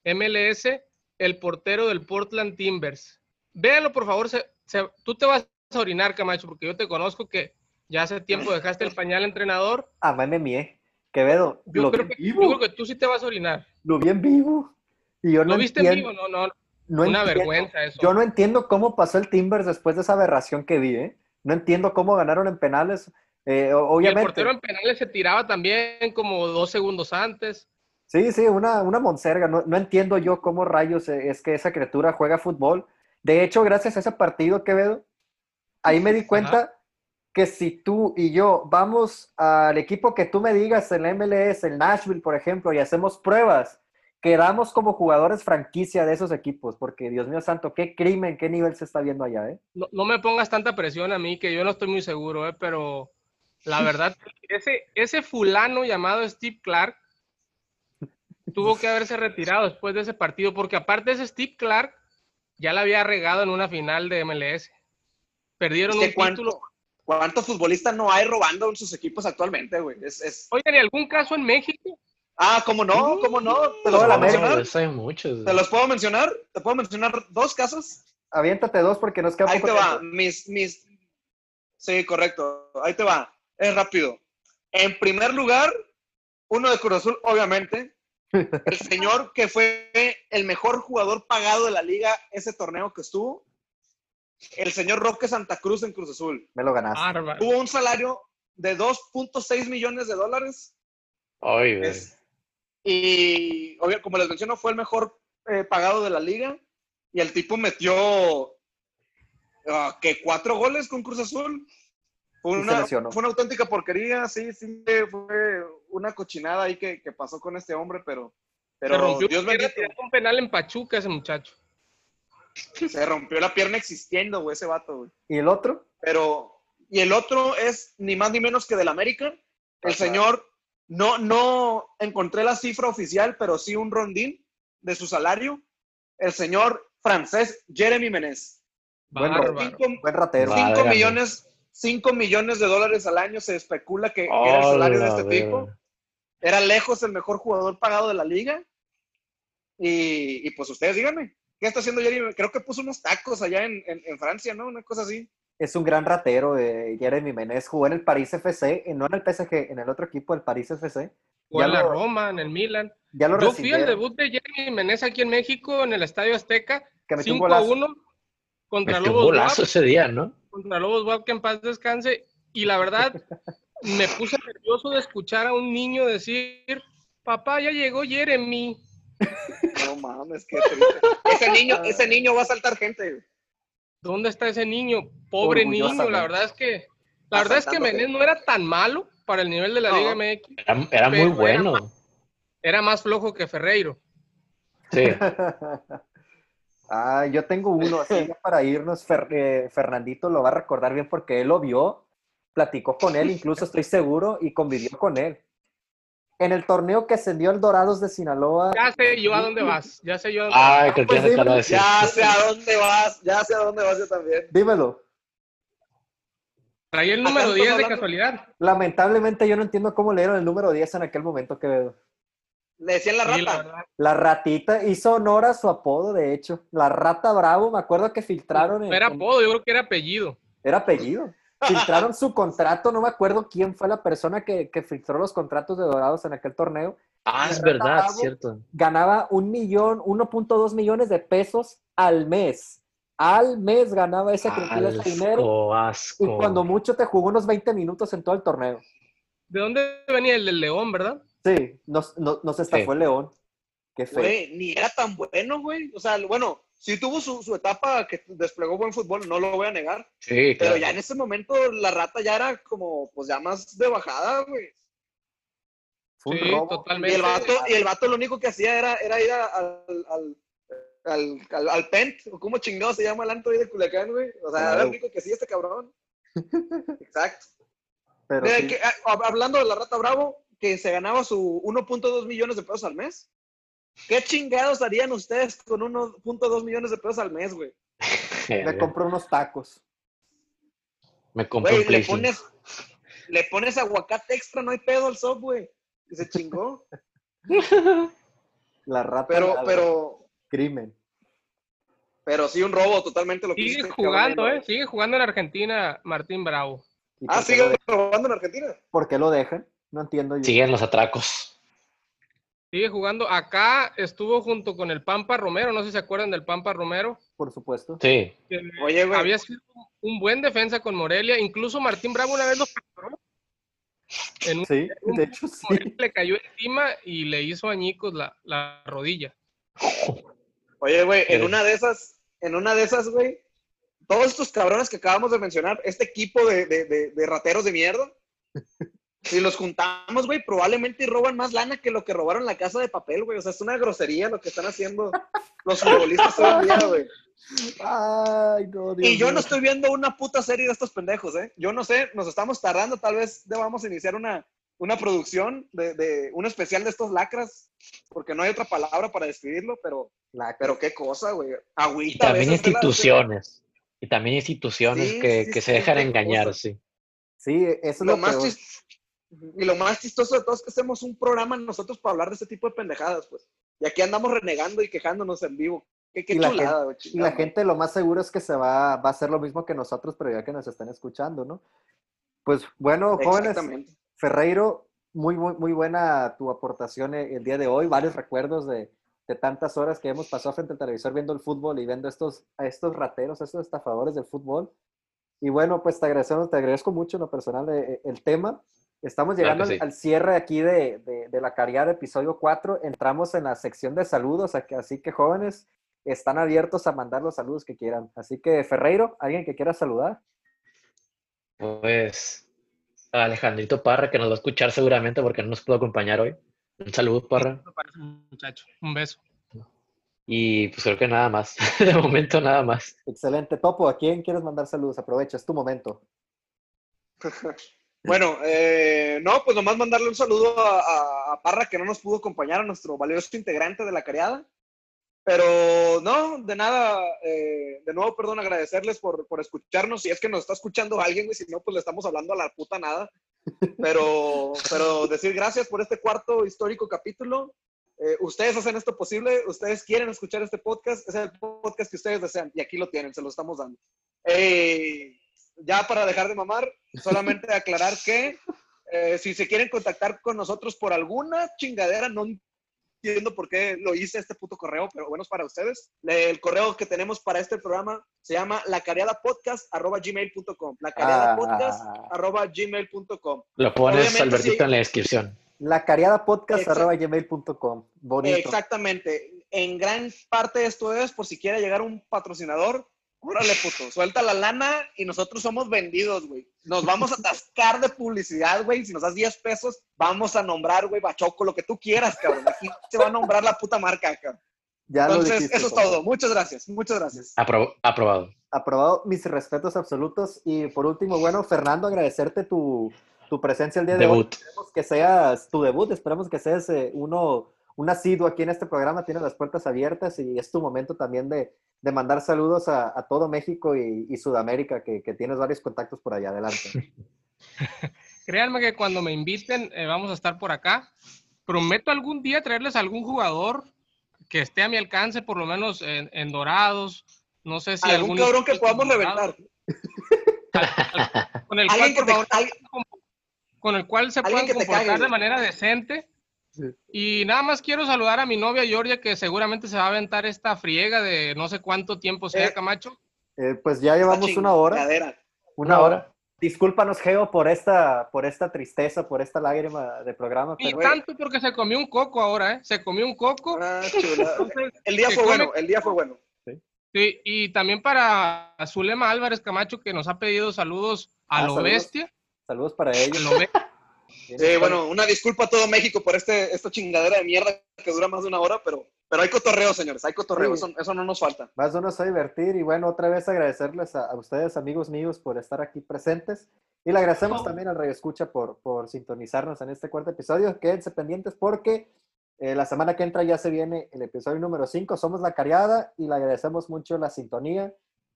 [SPEAKER 5] MLS, el portero del Portland Timbers. Véanlo, por favor, se- se- tú te vas a orinar, Camacho, porque yo te conozco que ya hace tiempo dejaste el pañal entrenador.
[SPEAKER 2] Ah, me mié. Quevedo,
[SPEAKER 5] Yo
[SPEAKER 2] lo
[SPEAKER 5] creo, que, yo
[SPEAKER 2] vivo.
[SPEAKER 5] creo que tú sí te vas a orinar.
[SPEAKER 2] Lo vi en vivo. Y yo no
[SPEAKER 5] ¿Lo viste en vivo? No, no,
[SPEAKER 2] no
[SPEAKER 5] una
[SPEAKER 2] entiendo.
[SPEAKER 5] vergüenza eso.
[SPEAKER 2] Yo no entiendo cómo pasó el Timbers después de esa aberración que vi, ¿eh? No entiendo cómo ganaron en penales. Eh, o-
[SPEAKER 5] Y el
[SPEAKER 2] obviamente.
[SPEAKER 5] portero en penales se tiraba también como dos segundos antes.
[SPEAKER 2] Sí, sí, una, una monserga. No, no entiendo yo cómo rayos eh, es que esa criatura juega fútbol. De hecho, gracias a ese partido, Quevedo, ahí me di cuenta que si tú y yo vamos al equipo que tú me digas, el MLS, el Nashville, por ejemplo, y hacemos pruebas, quedamos como jugadores franquicia de esos equipos, porque Dios mío santo, qué crimen, qué nivel se está viendo allá, ¿eh?
[SPEAKER 5] No, no me pongas tanta presión a mí, que yo no estoy muy seguro, ¿eh? pero la verdad, *laughs* ese, ese fulano llamado Steve Clark *laughs* tuvo que haberse retirado después de ese partido, porque aparte ese Steve Clark ya la había regado en una final de MLS. Perdieron un
[SPEAKER 4] cuánto-
[SPEAKER 5] título.
[SPEAKER 4] ¿Cuántos futbolistas no hay robando en sus equipos actualmente, güey? Es, es...
[SPEAKER 5] Oigan, ¿y algún caso en México?
[SPEAKER 4] Ah, ¿cómo no? ¿Cómo no? ¿Te los puedo mencionar?
[SPEAKER 3] eso hay muchos.
[SPEAKER 4] ¿Te los puedo mencionar? ¿Te puedo mencionar dos casos?
[SPEAKER 2] Aviéntate dos porque nos queda
[SPEAKER 4] Ahí
[SPEAKER 2] poco
[SPEAKER 4] te va. Mis, mis... Sí, correcto. Ahí te va. Es rápido. En primer lugar, uno de Cruz Azul, obviamente. *laughs* El señor que fue el mejor jugador pagado de la liga ese torneo que estuvo. el señor Roque Santa Cruz en Cruz Azul.
[SPEAKER 2] Me lo ganaste.
[SPEAKER 4] Tuvo un salario de 2.6 millones de dólares.
[SPEAKER 3] Ay, güey.
[SPEAKER 4] Es- y obvio, como les menciono, fue el mejor eh, pagado de la liga. Y el tipo metió ah, que cuatro goles con Cruz Azul. Fue
[SPEAKER 2] se
[SPEAKER 4] una,
[SPEAKER 2] lesionó.
[SPEAKER 4] fue una auténtica porquería, sí, sí, fue una cochinada ahí que, que pasó con este hombre, pero,
[SPEAKER 5] Se
[SPEAKER 4] pero
[SPEAKER 5] rompió
[SPEAKER 4] Dios bendito,
[SPEAKER 5] un penal en Pachuca ese muchacho.
[SPEAKER 4] se rompió la pierna existiendo, güey, ese vato, güey.
[SPEAKER 2] ¿Y el otro?
[SPEAKER 4] Pero, y el otro es ni más ni menos que del América. El
[SPEAKER 2] Ajá.
[SPEAKER 4] señor, no, no encontré la cifra oficial, pero sí un rondín de su salario. El señor francés Jeremy Menez.
[SPEAKER 2] Buen.
[SPEAKER 4] Cinco,
[SPEAKER 2] Buen ratero.
[SPEAKER 3] Va.
[SPEAKER 4] cinco
[SPEAKER 3] Válgame.
[SPEAKER 4] millones, cinco millones de dólares al año se especula que, era el salario de este tipo. Era lejos el mejor jugador pagado de la liga. Y, y pues ustedes díganme, ¿qué está haciendo Jeremy? Creo que puso unos tacos allá en, en- en Francia, ¿no? Una cosa así.
[SPEAKER 2] Es un gran ratero, eh, Jeremy Menez. Jugó en el París FC, eh, no en el PSG, en el otro equipo, el París FC.
[SPEAKER 5] O en la
[SPEAKER 2] lo-
[SPEAKER 5] Roma, en el Milan.
[SPEAKER 2] Ya lo
[SPEAKER 5] Yo fui al debut de Jeremy Menez aquí en México, en el Estadio Azteca,
[SPEAKER 2] que metió un golazo.
[SPEAKER 5] 5-1 contra
[SPEAKER 3] Metió un
[SPEAKER 5] Lobos
[SPEAKER 3] golazo
[SPEAKER 5] WAP,
[SPEAKER 3] ese día, ¿no?
[SPEAKER 5] contra Lobos WAP, que en paz descanse. Y la verdad, *laughs* me puse nervioso de escuchar a un niño decir, papá, ya llegó Jeremy. *laughs*
[SPEAKER 4] No mames, qué triste. Ese niño, ese niño va a saltar gente.
[SPEAKER 5] ¿Dónde está ese niño? Pobre niño, la verdad es que, la verdad es que Menez no era tan malo para el nivel de la
[SPEAKER 4] No.
[SPEAKER 5] Liga MX.
[SPEAKER 3] Era, era muy bueno.
[SPEAKER 5] Era más flojo que Ferreiro.
[SPEAKER 3] Sí. *laughs*
[SPEAKER 2] Ah, yo tengo uno, así para irnos, Fer- eh, Fernandito lo va a recordar bien porque él lo vio, platicó con él, incluso estoy seguro, y convivió con él. En el torneo que ascendió el Dorados de Sinaloa,
[SPEAKER 5] Ya sé yo a dónde vas, ya sé yo a dónde
[SPEAKER 3] Ay, creo que
[SPEAKER 2] pues
[SPEAKER 3] ya sé a decir.
[SPEAKER 4] Ya sé a dónde vas, ya sé a dónde vas yo también.
[SPEAKER 2] dímelo.
[SPEAKER 5] Traía el número
[SPEAKER 4] estamos
[SPEAKER 5] 10 de casualidad.
[SPEAKER 2] Lamentablemente yo no entiendo cómo le dieron el número 10 en aquel momento, Quevedo.
[SPEAKER 4] Le decían la
[SPEAKER 5] Sí, la
[SPEAKER 4] rata.
[SPEAKER 2] La ratita hizo honor a su apodo, de hecho. La rata bravo, me acuerdo que filtraron. en-
[SPEAKER 5] Era
[SPEAKER 2] en-
[SPEAKER 5] apodo, yo creo que era apellido.
[SPEAKER 2] Era apellido. Filtraron su contrato, no me acuerdo quién fue la persona que, que filtró los contratos de Dorados en aquel torneo.
[SPEAKER 3] Ah, es verdad,
[SPEAKER 2] Bravo.
[SPEAKER 3] es cierto.
[SPEAKER 2] Ganaba un millón, 1.2 millones de pesos al mes. Al mes ganaba esa cantidad de dinero.
[SPEAKER 3] Asco,
[SPEAKER 2] Y cuando mucho te jugó unos 20 minutos en todo el torneo.
[SPEAKER 5] ¿De dónde venía el del León, verdad?
[SPEAKER 2] Sí, nos, nos, nos estafó
[SPEAKER 3] Sí.
[SPEAKER 2] el León. Qué feo.
[SPEAKER 4] Güey, ni era tan bueno, güey. O sea, bueno, sí tuvo su, su etapa que desplegó buen fútbol, no lo voy a negar.
[SPEAKER 3] Sí,
[SPEAKER 4] Pero
[SPEAKER 3] claro.
[SPEAKER 4] ya en ese momento la rata ya era como, pues ya más de bajada, güey.
[SPEAKER 2] Fue un
[SPEAKER 5] Sí,
[SPEAKER 2] robo.
[SPEAKER 4] Y
[SPEAKER 5] totalmente.
[SPEAKER 4] el vato, y el vato lo único que hacía era, era ir al, al, al, al, al Pent, o cómo chingado se llama el anto ahí de Culiacán, güey. O sea, era lo único que hacía este cabrón. *laughs* Exacto.
[SPEAKER 2] Pero
[SPEAKER 4] De
[SPEAKER 2] sí.
[SPEAKER 4] que, ah, hablando de la rata Bravo, que se ganaba su 1.2 millones de pesos al mes. ¿Qué chingados harían ustedes con 1.2 millones de pesos al mes, güey?
[SPEAKER 2] Me compró unos tacos.
[SPEAKER 3] Me compré un
[SPEAKER 4] Güey, le
[SPEAKER 3] Play cinco.
[SPEAKER 4] pones, le pones aguacate extra, no hay pedo al sub, güey. Y se chingó. *laughs*
[SPEAKER 2] La rata.
[SPEAKER 4] Pero, pero,
[SPEAKER 2] Crimen.
[SPEAKER 4] pero sí un robo totalmente lo que
[SPEAKER 5] Sigue
[SPEAKER 4] cabrón
[SPEAKER 5] jugando, ¿eh? Sigue jugando en Argentina Martín Bravo.
[SPEAKER 2] ¿Y
[SPEAKER 4] Ah, sigue robando en Argentina.
[SPEAKER 2] ¿Por qué lo dejan? No entiendo yo.
[SPEAKER 3] Siguen los atracos.
[SPEAKER 5] Sigue jugando. Acá estuvo junto con el Pampa Romero, no sé si se acuerdan del Pampa Romero.
[SPEAKER 2] Por supuesto.
[SPEAKER 3] Sí.
[SPEAKER 5] que
[SPEAKER 4] Oye, güey.
[SPEAKER 5] había sido un buen defensa con Morelia. Incluso Martín Bravo una vez lo capturó. En un
[SPEAKER 2] Sí, de hecho sí.
[SPEAKER 5] Le cayó encima y le hizo añicos la, la rodilla.
[SPEAKER 4] Oye, güey, en una de esas, en una de esas, güey, todos estos cabrones que acabamos de mencionar, este equipo de, de, de, de rateros de mierda, si los juntamos, güey, probablemente roban más lana que lo que robaron la casa de papel, güey. O sea, es una grosería lo que están haciendo los futbolistas hoy en día, güey.
[SPEAKER 2] Ay, no, Dios
[SPEAKER 4] Y yo no estoy viendo una puta serie de estos pendejos, ¿eh? Yo no sé, nos estamos tardando, tal vez debamos iniciar una, una producción de, de un especial de estos lacras, porque no hay otra palabra para describirlo, pero,
[SPEAKER 2] La-
[SPEAKER 4] pero qué cosa, güey.
[SPEAKER 3] Y
[SPEAKER 4] Agüita. a
[SPEAKER 3] también
[SPEAKER 4] la-
[SPEAKER 3] instituciones. Y también instituciones
[SPEAKER 4] Sí,
[SPEAKER 3] que,
[SPEAKER 4] sí,
[SPEAKER 3] que
[SPEAKER 4] sí,
[SPEAKER 3] se dejan engañar,
[SPEAKER 4] cosa.
[SPEAKER 3] sí.
[SPEAKER 2] Sí, eso es
[SPEAKER 4] lo
[SPEAKER 2] lo,
[SPEAKER 4] más y lo más chistoso de todo es que hacemos un programa nosotros para hablar de ese tipo de pendejadas, pues. Y aquí andamos renegando y quejándonos en vivo. Qué, qué
[SPEAKER 2] Y la
[SPEAKER 4] güey.
[SPEAKER 2] Y la gente lo más seguro es que se va, va a hacer lo mismo que nosotros, pero ya que nos están escuchando, ¿no? Pues bueno, jóvenes. Ferreiro, muy, muy, muy buena tu aportación eh, el día de hoy, varios recuerdos de, de tantas horas que hemos pasado frente al televisor viendo el fútbol y viendo estos, a estos rateros, a estos estafadores del fútbol. Y bueno, pues te agradecemos, te agradezco mucho en lo personal eh, el tema. Estamos llegando al,
[SPEAKER 3] sí.
[SPEAKER 2] al cierre aquí de, de, de la Cariada, episodio 4. Entramos en la sección de saludos, así que jóvenes están abiertos a mandar los saludos que quieran. Así que, Ferreiro, ¿alguien que quiera saludar?
[SPEAKER 3] Pues a Alejandrito Parra, que nos va a escuchar seguramente porque no nos pudo acompañar hoy. Un saludo, Parra.
[SPEAKER 5] Me parece, muchacho. Un beso.
[SPEAKER 3] Y pues creo que nada más. *laughs* De momento nada más.
[SPEAKER 2] Excelente. Topo, ¿a quién quieres mandar saludos? Aprovecha, es tu momento. *laughs*
[SPEAKER 4] Bueno, eh, no, pues nomás mandarle un saludo a, Parra que no nos pudo acompañar, a nuestro valioso integrante de la cariada. Pero no, de nada, eh, de nuevo, perdón, agradecerles por, por escucharnos. Si es que nos está escuchando alguien, güey, si no, pues le estamos hablando a la puta nada. Pero, pero decir gracias por este cuarto histórico capítulo. Eh, ustedes hacen esto posible, ustedes quieren escuchar este podcast, es el podcast que ustedes desean y aquí lo tienen, se lo estamos dando. Eh, ya para dejar de mamar, solamente aclarar que eh, si se quieren contactar con nosotros por alguna chingadera, no entiendo por qué lo hice este puto correo, pero bueno, es para ustedes. El correo que tenemos para este programa se llama lacareadapodcast.gmail.com lacareadapodcast.gmail.com
[SPEAKER 3] Lo pones, Albertito,
[SPEAKER 4] sí.
[SPEAKER 3] en la descripción.
[SPEAKER 2] La cariadapodcast
[SPEAKER 4] Exacto.
[SPEAKER 2] arroba gmail.com. Bonito.
[SPEAKER 4] Exactamente. En gran parte esto es por si quiere llegar un patrocinador. Órale, puto, suelta la lana y nosotros somos vendidos, güey. Nos vamos a *laughs* atascar de publicidad, güey. Si nos das 10 pesos, vamos a nombrar, güey, Bachoco, lo que tú quieras, cabrón. Aquí se va a nombrar la puta marca, cabrón.
[SPEAKER 2] Ya lo
[SPEAKER 4] Entonces,
[SPEAKER 2] dijiste,
[SPEAKER 4] eso es todo. Muchas gracias, muchas gracias.
[SPEAKER 3] Apro- aprobado.
[SPEAKER 2] Aprobado, mis respetos absolutos. Y por último, bueno, Fernando, agradecerte tu, tu presencia el día de hoy.
[SPEAKER 3] Debut.
[SPEAKER 2] Esperemos que seas tu debut, esperamos que seas eh, uno, un asiduo aquí en este programa, tienes las puertas abiertas y es tu momento también de, de mandar saludos a, a todo México y, y Sudamérica, que, que tienes varios contactos por allá. Adelante. *laughs*
[SPEAKER 5] Créanme que cuando me inviten eh, vamos a estar por acá. Prometo algún día traerles algún jugador que esté a mi alcance, por lo menos en, en Dorados. No sé si
[SPEAKER 4] Algún
[SPEAKER 5] algún
[SPEAKER 4] cabrón que podamos reventar.
[SPEAKER 5] Con el cual,
[SPEAKER 4] Alguien que
[SPEAKER 5] por
[SPEAKER 4] te-
[SPEAKER 5] favor,
[SPEAKER 4] alguien-
[SPEAKER 5] con el cual se puedan comportar de manera decente. Y nada más quiero saludar a mi novia Georgia, que seguramente se va a aventar esta friega de no sé cuánto tiempo sea,
[SPEAKER 4] Eh,
[SPEAKER 5] Camacho.
[SPEAKER 2] Eh, pues ya llevamos una hora. Una hora. Discúlpanos, Geo, por esta, por esta tristeza, por esta lágrima de programa, pero
[SPEAKER 5] tanto porque se comió un coco ahora, ¿eh? Se comió un coco.
[SPEAKER 4] Ah, chula.
[SPEAKER 5] Entonces,
[SPEAKER 4] El día fue
[SPEAKER 5] come-
[SPEAKER 4] bueno, el día fue bueno.
[SPEAKER 5] Sí, y también para Zulema Álvarez Camacho, que nos ha pedido saludos a
[SPEAKER 2] Ah,
[SPEAKER 5] lo
[SPEAKER 2] saludos.
[SPEAKER 5] bestia.
[SPEAKER 2] saludos para
[SPEAKER 5] A
[SPEAKER 2] ellos.
[SPEAKER 5] lo bestia. *laughs*
[SPEAKER 4] Sí, bueno, una disculpa a todo México por este, esta chingadera de mierda que dura más de una hora, pero, pero hay cotorreo, señores, hay cotorreo,
[SPEAKER 2] Sí.
[SPEAKER 4] eso, eso no nos falta.
[SPEAKER 2] Más de uno a divertir y bueno, otra vez agradecerles a, a ustedes, amigos míos, por estar aquí presentes. Y le agradecemos también al Radio Escucha por, por sintonizarnos en este cuarto episodio. Quédense pendientes porque eh, la semana que entra ya se viene el episodio número 5. Somos La Cariada y le agradecemos mucho la sintonía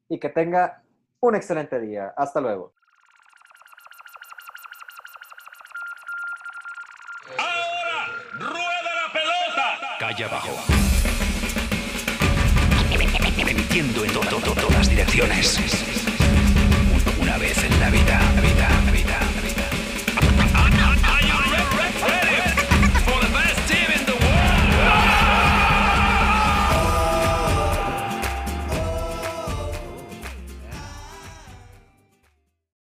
[SPEAKER 2] y que tenga un excelente día. Hasta luego.
[SPEAKER 1] Allá abajo. Emitiendo en to to todas direcciones. Una vez en la vida, vida.